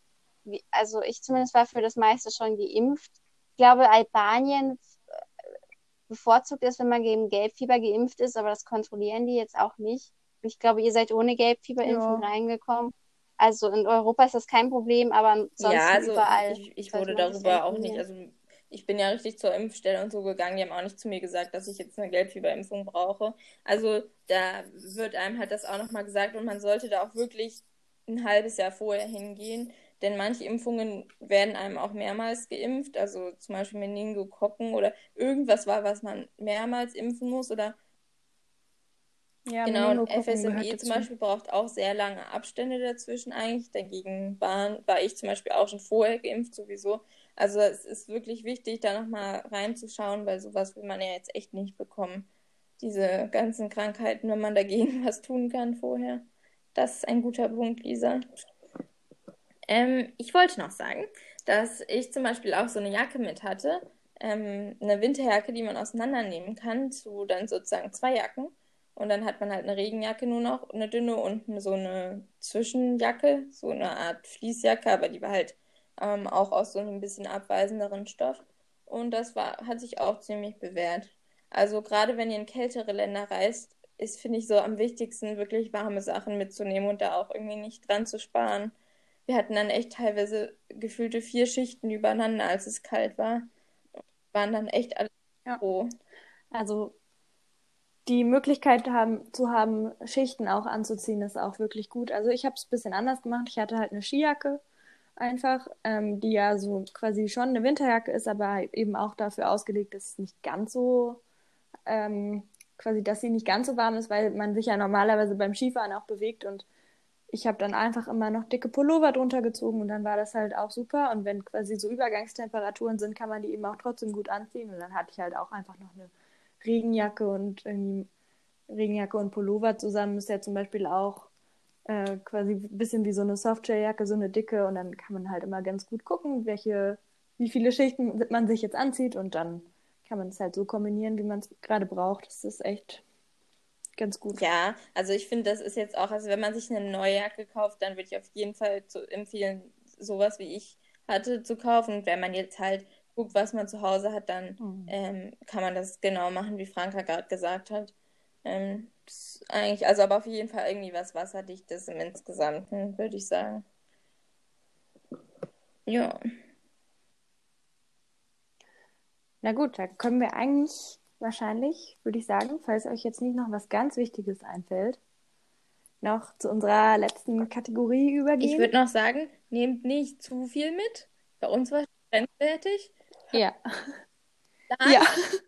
also ich zumindest war für das meiste schon geimpft. Ich glaube, Albanien äh, bevorzugt es, wenn man gegen Gelbfieber geimpft ist, aber das kontrollieren die jetzt auch nicht. Und ich glaube, ihr seid ohne Gelbfieberimpfung Ja. reingekommen. Also in Europa ist das kein Problem, aber ansonsten Ja, also überall. ich, ich wurde darüber auch nicht, also ich bin ja richtig zur Impfstelle und so gegangen, die haben auch nicht zu mir gesagt, dass ich jetzt eine Gelbfieberimpfung brauche. Also da wird einem halt das auch nochmal gesagt und man sollte da auch wirklich ein halbes Jahr vorher hingehen, denn manche Impfungen werden einem auch mehrmals geimpft, also zum Beispiel Meningokokken oder irgendwas war, was man mehrmals impfen muss oder Ja, Genau, und FSME gehört zum. Beispiel braucht auch sehr lange Abstände dazwischen eigentlich. Dagegen war, war ich zum Beispiel auch schon vorher geimpft sowieso. Also es ist wirklich wichtig, da nochmal reinzuschauen, weil sowas will man ja jetzt echt nicht bekommen. Diese ganzen Krankheiten, wenn man dagegen was tun kann vorher. Das ist ein guter Punkt, Lisa. Ähm, ich wollte noch sagen, dass ich zum Beispiel auch so eine Jacke mit hatte. Ähm, eine Winterjacke, die man auseinandernehmen kann, zu dann sozusagen zwei Jacken. Und dann hat man halt eine Regenjacke nur noch, eine dünne und so eine Zwischenjacke, so eine Art Fließjacke, aber die war halt ähm, auch aus so einem bisschen abweisenderen Stoff. Und das war, hat sich auch ziemlich bewährt. Also gerade wenn ihr in kältere Länder reist, ist, finde ich, so am wichtigsten, wirklich warme Sachen mitzunehmen und da auch irgendwie nicht dran zu sparen. Wir hatten dann echt teilweise gefühlte vier Schichten übereinander, als es kalt war. Waren dann echt alle Ja. froh. Also die Möglichkeit haben, zu haben, Schichten auch anzuziehen, ist auch wirklich gut. Also ich habe es ein bisschen anders gemacht. Ich hatte halt eine Skijacke einfach, ähm, die ja so quasi schon eine Winterjacke ist, aber eben auch dafür ausgelegt, dass es nicht ganz so, ähm, quasi, dass sie nicht ganz so warm ist, weil man sich ja normalerweise beim Skifahren auch bewegt und ich habe dann einfach immer noch dicke Pullover drunter gezogen und dann war das halt auch super. Und wenn quasi so Übergangstemperaturen sind, kann man die eben auch trotzdem gut anziehen. Und dann hatte ich halt auch einfach noch eine Regenjacke und irgendwie Regenjacke und Pullover zusammen ist ja zum Beispiel auch äh, quasi ein bisschen wie so eine Softshelljacke, so eine dicke. Und dann kann man halt immer ganz gut gucken, welche, wie viele Schichten man sich jetzt anzieht und dann kann man es halt so kombinieren, wie man es gerade braucht. Das ist echt ganz gut. Ja, also ich finde, das ist jetzt auch, also wenn man sich eine neue Jacke kauft, dann würde ich auf jeden Fall zu empfehlen, sowas wie ich hatte zu kaufen. Und wenn man jetzt halt guckt, was man zu Hause hat, dann Mhm. ähm, kann man das genau machen, wie Franka gerade gesagt hat. Ähm, eigentlich, also aber auf jeden Fall irgendwie was Wasserdichtes im Insgesamten, würde ich sagen. Ja. Na gut, da können wir eigentlich wahrscheinlich, würde ich sagen, falls euch jetzt nicht noch was ganz Wichtiges einfällt, noch zu unserer letzten Kategorie Ich übergehen. würde noch sagen, nehmt nicht zu viel mit. Bei uns war es grenzwertig. Ja. Dann Ja.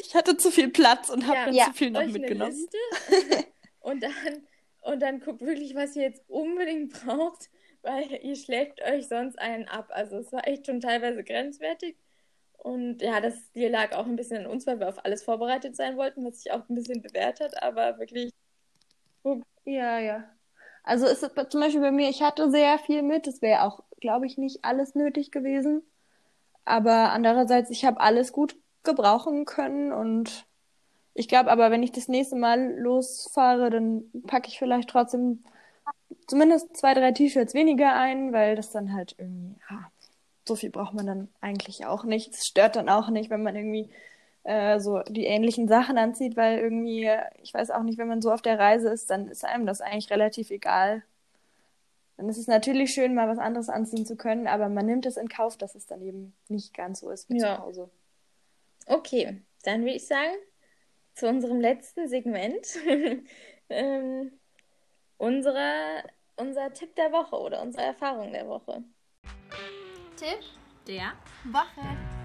Ich hatte zu viel Platz und habe Ja. dann Ja. zu viel noch mitgenommen. Und dann, und dann guckt wirklich, was ihr jetzt unbedingt braucht, weil ihr schlägt euch sonst einen ab. Also es war echt schon teilweise grenzwertig. Und ja, das Stil lag auch ein bisschen an uns, weil wir auf alles vorbereitet sein wollten, was sich auch ein bisschen bewährt hat, aber wirklich, Ja, ja. Also ist es zum Beispiel bei mir, ich hatte sehr viel mit. Es wäre auch, glaube ich, nicht alles nötig gewesen. Aber andererseits, ich habe alles gut gebrauchen können und ich glaube aber, wenn ich das nächste Mal losfahre, dann packe ich vielleicht trotzdem zumindest zwei, drei T-Shirts weniger ein, weil das dann halt irgendwie, ja, so viel braucht man dann eigentlich auch nicht. Es stört dann auch nicht, wenn man irgendwie äh, so die ähnlichen Sachen anzieht, weil irgendwie, ich weiß auch nicht, wenn man so auf der Reise ist, dann ist einem das eigentlich relativ egal. Dann ist es natürlich schön, mal was anderes anziehen zu können, aber man nimmt es in Kauf, dass es dann eben nicht ganz so ist wie Ja. zu Hause. okay, dann würde ich sagen, zu unserem letzten Segment, ähm, unserer, unser Tipp der Woche oder unsere Erfahrung der Woche. Tipp Der Woche.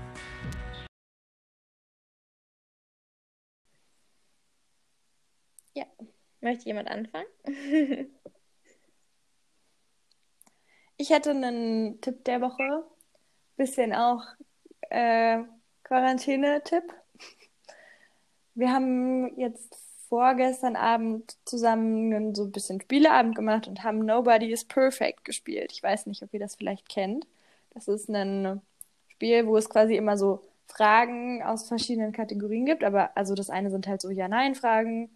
Möchte jemand anfangen? Ich hätte einen Tipp der Woche. Bisschen auch äh, Quarantäne-Tipp. Wir haben jetzt vorgestern Abend zusammen so ein bisschen Spieleabend gemacht und haben Nobody is Perfect gespielt. Ich weiß nicht, ob ihr das vielleicht kennt. Das ist ein Spiel, wo es quasi immer so Fragen aus verschiedenen Kategorien gibt. Aber also das eine sind halt so Ja-Nein-Fragen.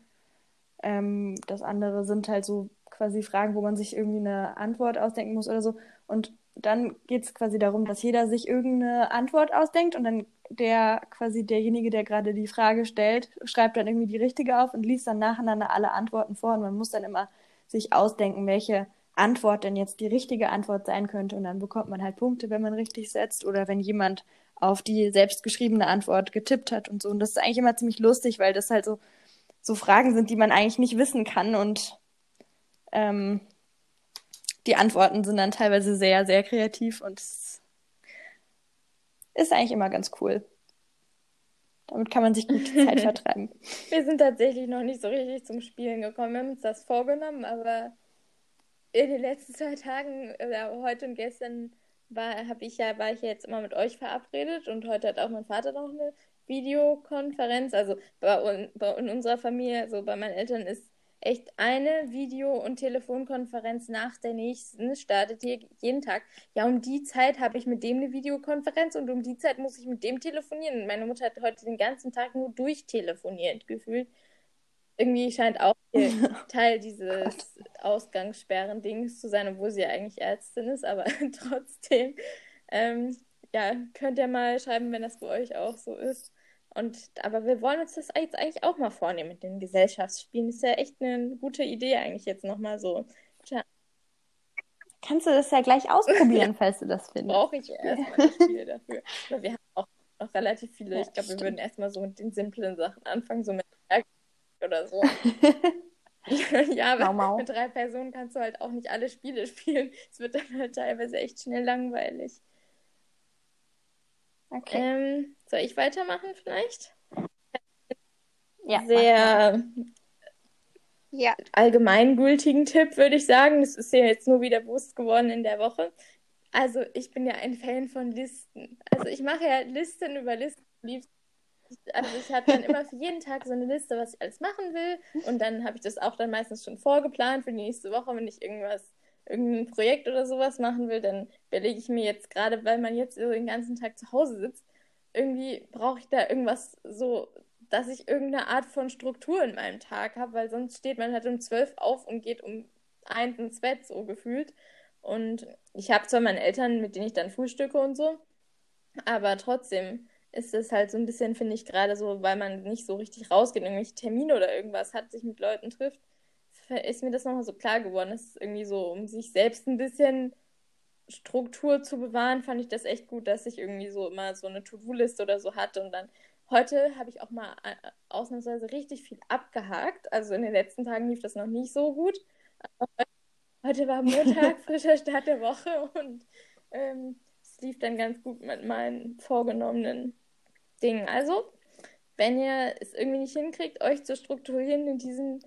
Ähm, das andere sind halt so quasi Fragen, wo man sich irgendwie eine Antwort ausdenken muss oder so. Und dann geht es quasi darum, dass jeder sich irgendeine Antwort ausdenkt und dann der quasi derjenige, der gerade die Frage stellt, schreibt dann irgendwie die richtige auf und liest dann nacheinander alle Antworten vor und man muss dann immer sich ausdenken, welche Antwort denn jetzt die richtige Antwort sein könnte und dann bekommt man halt Punkte, wenn man richtig setzt oder wenn jemand auf die selbstgeschriebene Antwort getippt hat und so. Und das ist eigentlich immer ziemlich lustig, weil das halt so, so Fragen sind, die man eigentlich nicht wissen kann und ähm, die Antworten sind dann teilweise sehr, sehr kreativ und es ist eigentlich immer ganz cool. Damit kann man sich gut die Zeit vertreiben. Wir sind tatsächlich noch nicht so richtig zum Spielen gekommen. Wir haben uns das vorgenommen, aber in den letzten zwei Tagen, oder heute und gestern, war, hab ich ja, war ich ja jetzt immer mit euch verabredet und heute hat auch mein Vater noch eine Videokonferenz. Also bei, un, bei in unserer Familie, also bei meinen Eltern ist echt eine Video- und Telefonkonferenz nach der nächsten, startet hier jeden Tag. Ja, um die Zeit habe ich mit dem eine Videokonferenz und um die Zeit muss ich mit dem telefonieren. Meine Mutter hat heute den ganzen Tag nur durchtelefoniert gefühlt. Irgendwie scheint auch ihr Teil dieses Ausgangssperren-Dings zu sein, obwohl sie ja eigentlich Ärztin ist, aber trotzdem. Ähm, ja, könnt ihr mal schreiben, wenn das bei euch auch so ist. Und, aber wir wollen uns das jetzt eigentlich auch mal vornehmen mit den Gesellschaftsspielen. Ist ja echt eine gute Idee eigentlich jetzt nochmal so. Tja, Kannst du das ja gleich ausprobieren, falls du das findest. brauche ich erstmal die Spiele dafür. Aber wir haben auch noch relativ viele. Ja, Ich glaube, wir würden erstmal so mit den simplen Sachen anfangen, so mit oder so. Ja, aber Mau, mau. mit drei Personen kannst du halt auch nicht alle Spiele spielen. Es wird dann halt teilweise echt schnell langweilig. Okay. Ähm, soll ich weitermachen vielleicht? ja. Sehr Ja. allgemeingültigen Tipp, würde ich sagen. Das ist ja jetzt nur wieder bewusst geworden in der Woche. Also, ich bin ja ein Fan von Listen. Also, ich mache ja Listen über Listen. am liebsten. Also, ich habe dann immer für jeden Tag so eine Liste, was ich alles machen will. Und dann habe ich das auch dann meistens schon vorgeplant für die nächste Woche, wenn ich irgendwas, irgendein Projekt oder sowas machen will. Dann überlege ich mir jetzt gerade, weil man jetzt so den ganzen Tag zu Hause sitzt, irgendwie brauche ich da irgendwas so, dass ich irgendeine Art von Struktur in meinem Tag habe, weil sonst steht man halt um zwölf auf und geht um eins ins Bett, so gefühlt. Und ich habe zwar meine Eltern, mit denen ich dann frühstücke und so, aber trotzdem ist es halt so ein bisschen, finde ich, gerade so, weil man nicht so richtig rausgeht, irgendwelche Termine oder irgendwas hat, sich mit Leuten trifft, ist mir das nochmal so klar geworden. Das ist irgendwie so, um sich selbst ein bisschen Struktur zu bewahren, fand ich das echt gut, dass ich irgendwie so immer so eine To-Do-Liste oder so hatte. Und dann heute habe ich auch mal äh, ausnahmsweise richtig viel abgehakt. Also in den letzten Tagen lief das noch nicht so gut. Aber heute war Montag, frischer Start der Woche und ähm, es lief dann ganz gut mit meinen vorgenommenen Dingen. Also wenn ihr es irgendwie nicht hinkriegt, euch zu strukturieren in diesen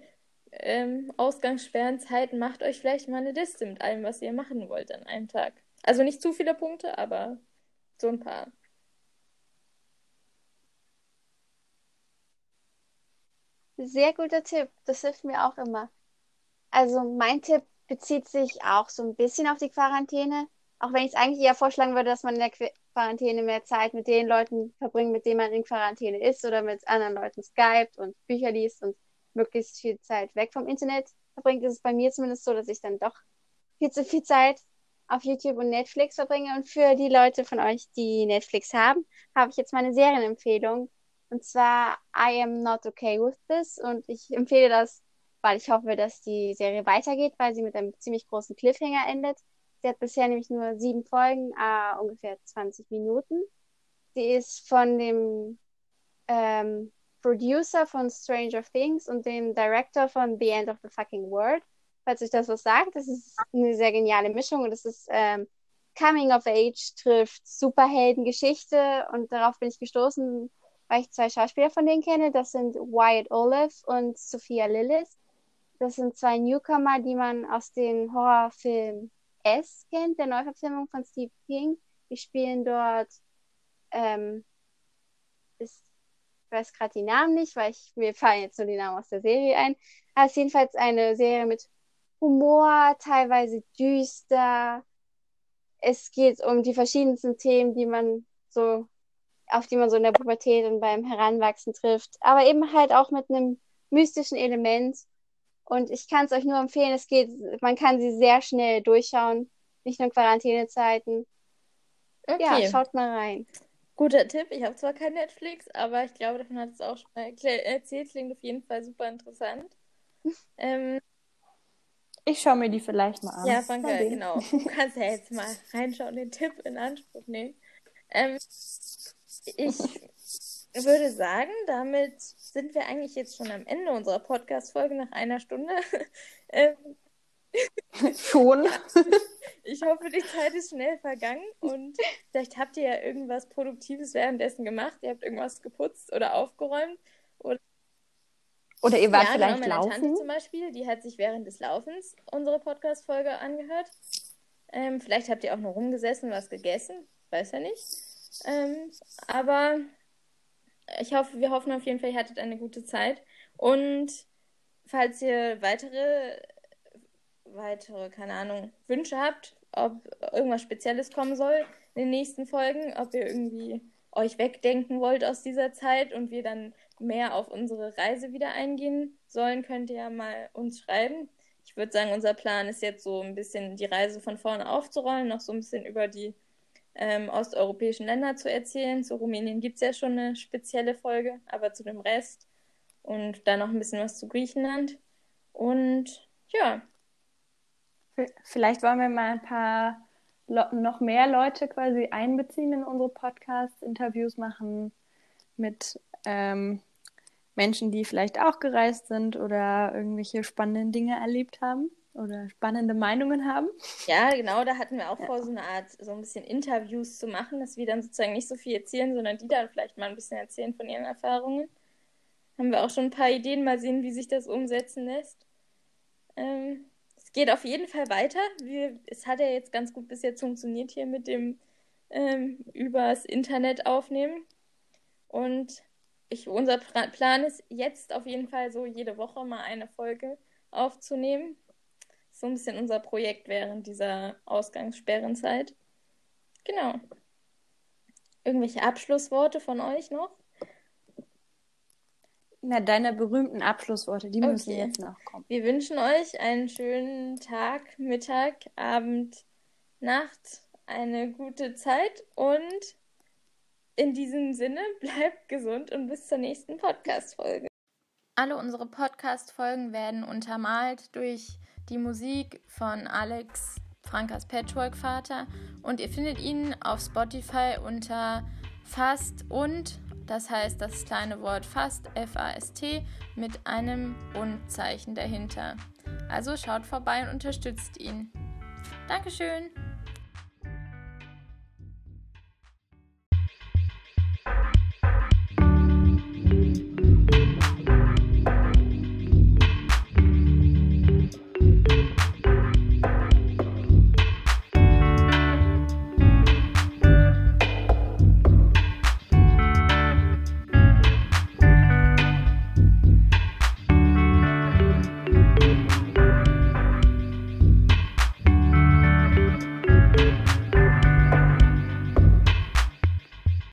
ähm, ausgangssperren Zeiten, macht euch vielleicht mal eine Liste mit allem, was ihr machen wollt an einem Tag. Also nicht zu viele Punkte, aber so ein paar. Sehr guter Tipp. Das hilft mir auch immer. Also mein Tipp bezieht sich auch so ein bisschen auf die Quarantäne. Auch wenn ich es eigentlich eher vorschlagen würde, dass man in der Quarantäne mehr Zeit mit den Leuten verbringt, mit denen man in Quarantäne ist oder mit anderen Leuten skypt und Bücher liest und möglichst viel Zeit weg vom Internet verbringt, ist es bei mir zumindest so, dass ich dann doch viel zu viel Zeit auf YouTube und Netflix verbringe. Und für die Leute von euch, die Netflix haben, habe ich jetzt meine Serienempfehlung. Und zwar I Am Not Okay With This. Und ich empfehle das, weil ich hoffe, dass die Serie weitergeht, weil sie mit einem ziemlich großen Cliffhanger endet. Sie hat bisher nämlich nur sieben Folgen, äh, ungefähr 20 Minuten. Sie ist von dem ähm, Producer von Stranger Things und dem Director von The End of the Fucking World. Falls euch das was sagt, das ist eine sehr geniale Mischung und es ist ähm, Coming of Age trifft Superheldengeschichte und darauf bin ich gestoßen, weil ich zwei Schauspieler von denen kenne. Das sind Wyatt Olive und Sophia Lillis. Das sind zwei Newcomer, die man aus dem Horrorfilm Kennt, der Neuverfilmung von Steve King. Die spielen dort, ähm, ist, ich weiß gerade die Namen nicht, weil ich, mir fallen jetzt nur die Namen aus der Serie ein. Aber es ist jedenfalls eine Serie mit Humor, teilweise düster. Es geht um die verschiedensten Themen, die man so, auf die man so in der Pubertät und beim Heranwachsen trifft. Aber eben halt auch mit einem mystischen Element und ich kann es euch nur empfehlen, es geht, man kann sie sehr schnell durchschauen, nicht nur in Quarantänezeiten. Okay. Ja, schaut mal rein. Guter Tipp. Ich habe zwar kein Netflix, aber ich glaube, davon hat es auch schon mal erzählt. Klingt auf jeden Fall super interessant. ähm, ich schaue mir die vielleicht mal an. Ja, danke, genau. Du kannst ja jetzt mal reinschauen, den Tipp in Anspruch nehmen. Ähm, ich würde sagen, damit sind wir eigentlich jetzt schon am Ende unserer Podcast-Folge nach einer Stunde. ähm, schon. Ich hoffe, die Zeit ist schnell vergangen und vielleicht habt ihr ja irgendwas Produktives währenddessen gemacht. Ihr habt irgendwas geputzt oder aufgeräumt. Oder, oder ihr wart ja, vielleicht genau, meine laufen. Tante zum Beispiel, die hat sich während des Laufens unsere Podcast-Folge angehört. Ähm, vielleicht habt ihr auch noch rumgesessen, was gegessen. Weiß ja nicht. Ähm, aber ich hoffe, wir hoffen auf jeden Fall, ihr hattet eine gute Zeit. Und falls ihr weitere, weitere, keine Ahnung, Wünsche habt, ob irgendwas Spezielles kommen soll in den nächsten Folgen, ob ihr irgendwie euch wegdenken wollt aus dieser Zeit und wir dann mehr auf unsere Reise wieder eingehen sollen, könnt ihr ja mal uns schreiben. Ich würde sagen, unser Plan ist jetzt so ein bisschen die Reise von vorne aufzurollen, noch so ein bisschen über die ähm, osteuropäischen Länder zu erzählen. Zu Rumänien gibt es ja schon eine spezielle Folge, aber zu dem Rest und dann noch ein bisschen was zu Griechenland. Und ja. Vielleicht wollen wir mal ein paar noch mehr Leute quasi einbeziehen in unsere Podcasts, Interviews machen mit ähm, Menschen, die vielleicht auch gereist sind oder irgendwelche spannenden Dinge erlebt haben oder spannende Meinungen haben. Ja, genau, da hatten wir auch ja. vor, so eine Art, so ein bisschen Interviews zu machen, dass wir dann sozusagen nicht so viel erzählen, sondern die dann vielleicht mal ein bisschen erzählen von ihren Erfahrungen. Haben wir auch schon ein paar Ideen, mal sehen, wie sich das umsetzen lässt. Ähm, es geht auf jeden Fall weiter. Wir, es hat ja jetzt ganz gut bis jetzt funktioniert hier mit dem ähm, übers Internet aufnehmen. Und ich, unser Plan ist jetzt auf jeden Fall so jede Woche mal eine Folge aufzunehmen so ein bisschen unser Projekt während dieser Ausgangssperrenzeit. Genau. Irgendwelche Abschlussworte von euch noch? Na, deine berühmten Abschlussworte, die okay. müssen jetzt noch kommen. Wir wünschen euch einen schönen Tag, Mittag, Abend, Nacht, eine gute Zeit und in diesem Sinne bleibt gesund und bis zur nächsten Podcast-Folge. Alle unsere Podcast-Folgen werden untermalt durch die Musik von Alex Frankas Patchwork Vater und ihr findet ihn auf Spotify unter Fast und, das heißt das kleine Wort Fast, F-A-S-T, mit einem Und-Zeichen dahinter. Also schaut vorbei und unterstützt ihn. Dankeschön! thank